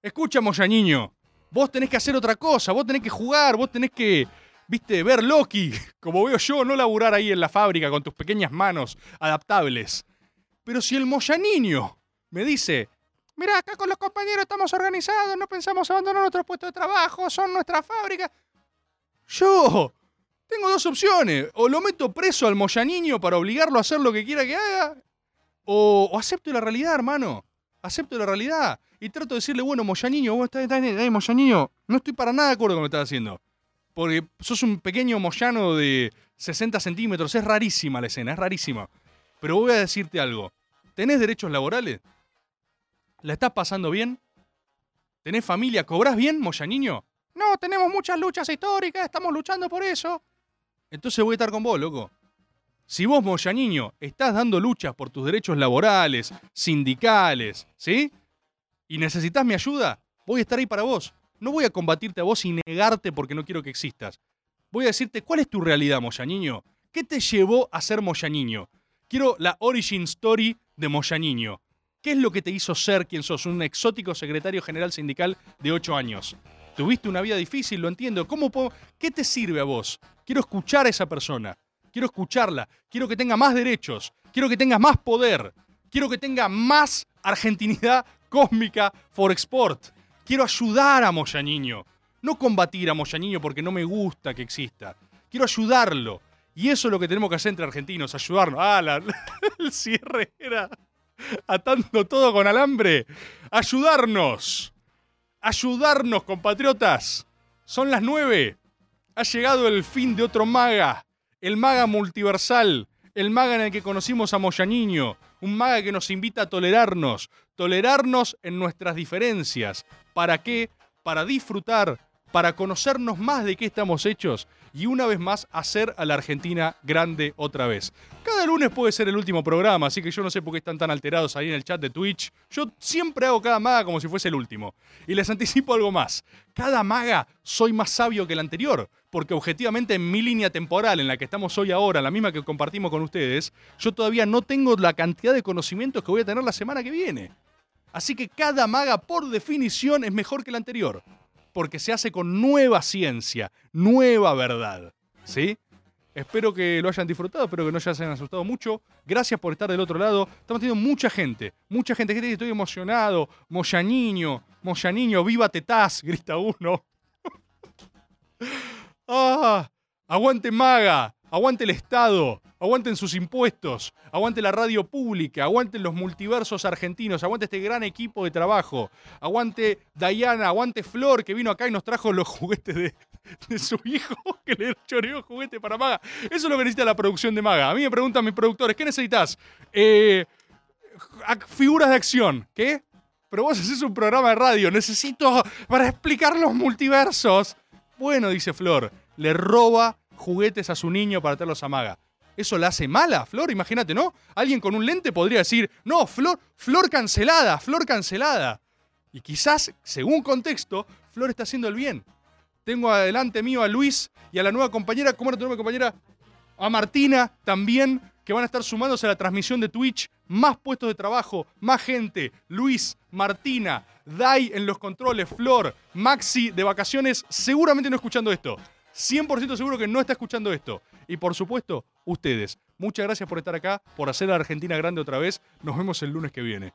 escucha moyaniño, vos tenés que hacer otra cosa, vos tenés que jugar, vos tenés que, viste, ver Loki, como veo yo, no laburar ahí en la fábrica con tus pequeñas manos adaptables. Pero si el moyaniño me dice, mira, acá con los compañeros estamos organizados, no pensamos abandonar nuestro puesto de trabajo, son nuestra fábrica. Yo tengo dos opciones. O lo meto preso al moyaniño para obligarlo a hacer lo que quiera que haga. O acepto la realidad, hermano. Acepto la realidad. Y trato de decirle, bueno, moyaniño, vos estás, estás, moyaniño, no estoy para nada de acuerdo con lo que estás haciendo. Porque sos un pequeño moyano de 60 centímetros. Es rarísima la escena, es rarísima. Pero voy a decirte algo. ¿Tenés derechos laborales? ¿La estás pasando bien? ¿Tenés familia? ¿Cobrás bien, moyaniño? No, tenemos muchas luchas históricas, estamos luchando por eso. Entonces voy a estar con vos, loco. Si vos, Moyaniño, estás dando luchas por tus derechos laborales, sindicales, ¿sí? Y necesitas mi ayuda, voy a estar ahí para vos. No voy a combatirte a vos y negarte porque no quiero que existas. Voy a decirte cuál es tu realidad, Moyaniño. ¿Qué te llevó a ser Moyaniño? Quiero la origin story de Moyaniño. ¿Qué es lo que te hizo ser quien sos? Un exótico secretario general sindical de 8 años. Tuviste una vida difícil, lo entiendo. ¿Cómo puedo- ¿Qué te sirve a vos? Quiero escuchar a esa persona. Quiero escucharla. Quiero que tenga más derechos. Quiero que tenga más poder. Quiero que tenga más argentinidad cósmica for export. Quiero ayudar a Moyaniño. No combatir a Moyaniño porque no me gusta que exista. Quiero ayudarlo. Y eso es lo que tenemos que hacer entre argentinos, ayudarnos. Ah, la- el cierre era atando todo con alambre. Ayudarnos. Ayudarnos, compatriotas. Son las nueve. Ha llegado el fin de otro maga. El maga multiversal. El maga en el que conocimos a Moyaniño. Un maga que nos invita a tolerarnos. Tolerarnos en nuestras diferencias. ¿Para qué? Para disfrutar. Para conocernos más de qué estamos hechos. Y una vez más hacer a la Argentina grande otra vez. Cada lunes puede ser el último programa, así que yo no sé por qué están tan alterados ahí en el chat de Twitch. Yo siempre hago cada maga como si fuese el último. Y les anticipo algo más. Cada maga soy más sabio que el anterior, porque objetivamente en mi línea temporal en la que estamos hoy ahora, la misma que compartimos con ustedes, yo todavía no tengo la cantidad de conocimientos que voy a tener la semana que viene. Así que cada maga por definición es mejor que el anterior, porque se hace con nueva ciencia, nueva verdad. ¿Sí? Espero que lo hayan disfrutado, espero que no se hayan asustado mucho. Gracias por estar del otro lado. Estamos teniendo mucha gente, mucha gente. Estoy emocionado. Moyaniño, Moyaniño, viva Tetaz, grita uno. ¡Ah! Aguante Maga, aguante el Estado, aguanten sus impuestos, aguante la radio pública, aguanten los multiversos argentinos, aguante este gran equipo de trabajo, aguante Diana, aguante Flor que vino acá y nos trajo los juguetes de, su hijo que le choreó juguete para Maga. Eso es lo que necesita la producción de Maga. A mí me preguntan mis productores, ¿qué necesitas? Eh, figuras de acción. ¿Qué? Pero vos haces un programa de radio. Necesito para explicar los multiversos. Bueno, dice Flor, le roba juguetes a su niño para tenerlos a Maga. Eso la hace mala, Flor, imagínate, ¿no? Alguien con un lente podría decir, no, Flor, Flor cancelada, Flor cancelada. Y quizás, según contexto, Flor está haciendo el bien. Tengo adelante mío a Luis y a la nueva compañera, ¿cómo era tu nueva compañera? A Martina también, que van a estar sumándose a la transmisión de Twitch. Más puestos de trabajo, más gente. Luis, Martina, Dai en los controles, Flor, Maxi de vacaciones, seguramente no escuchando esto. 100% seguro que no está escuchando esto. Y por supuesto, ustedes. Muchas gracias por estar acá, por hacer a Argentina grande otra vez. Nos vemos el lunes que viene.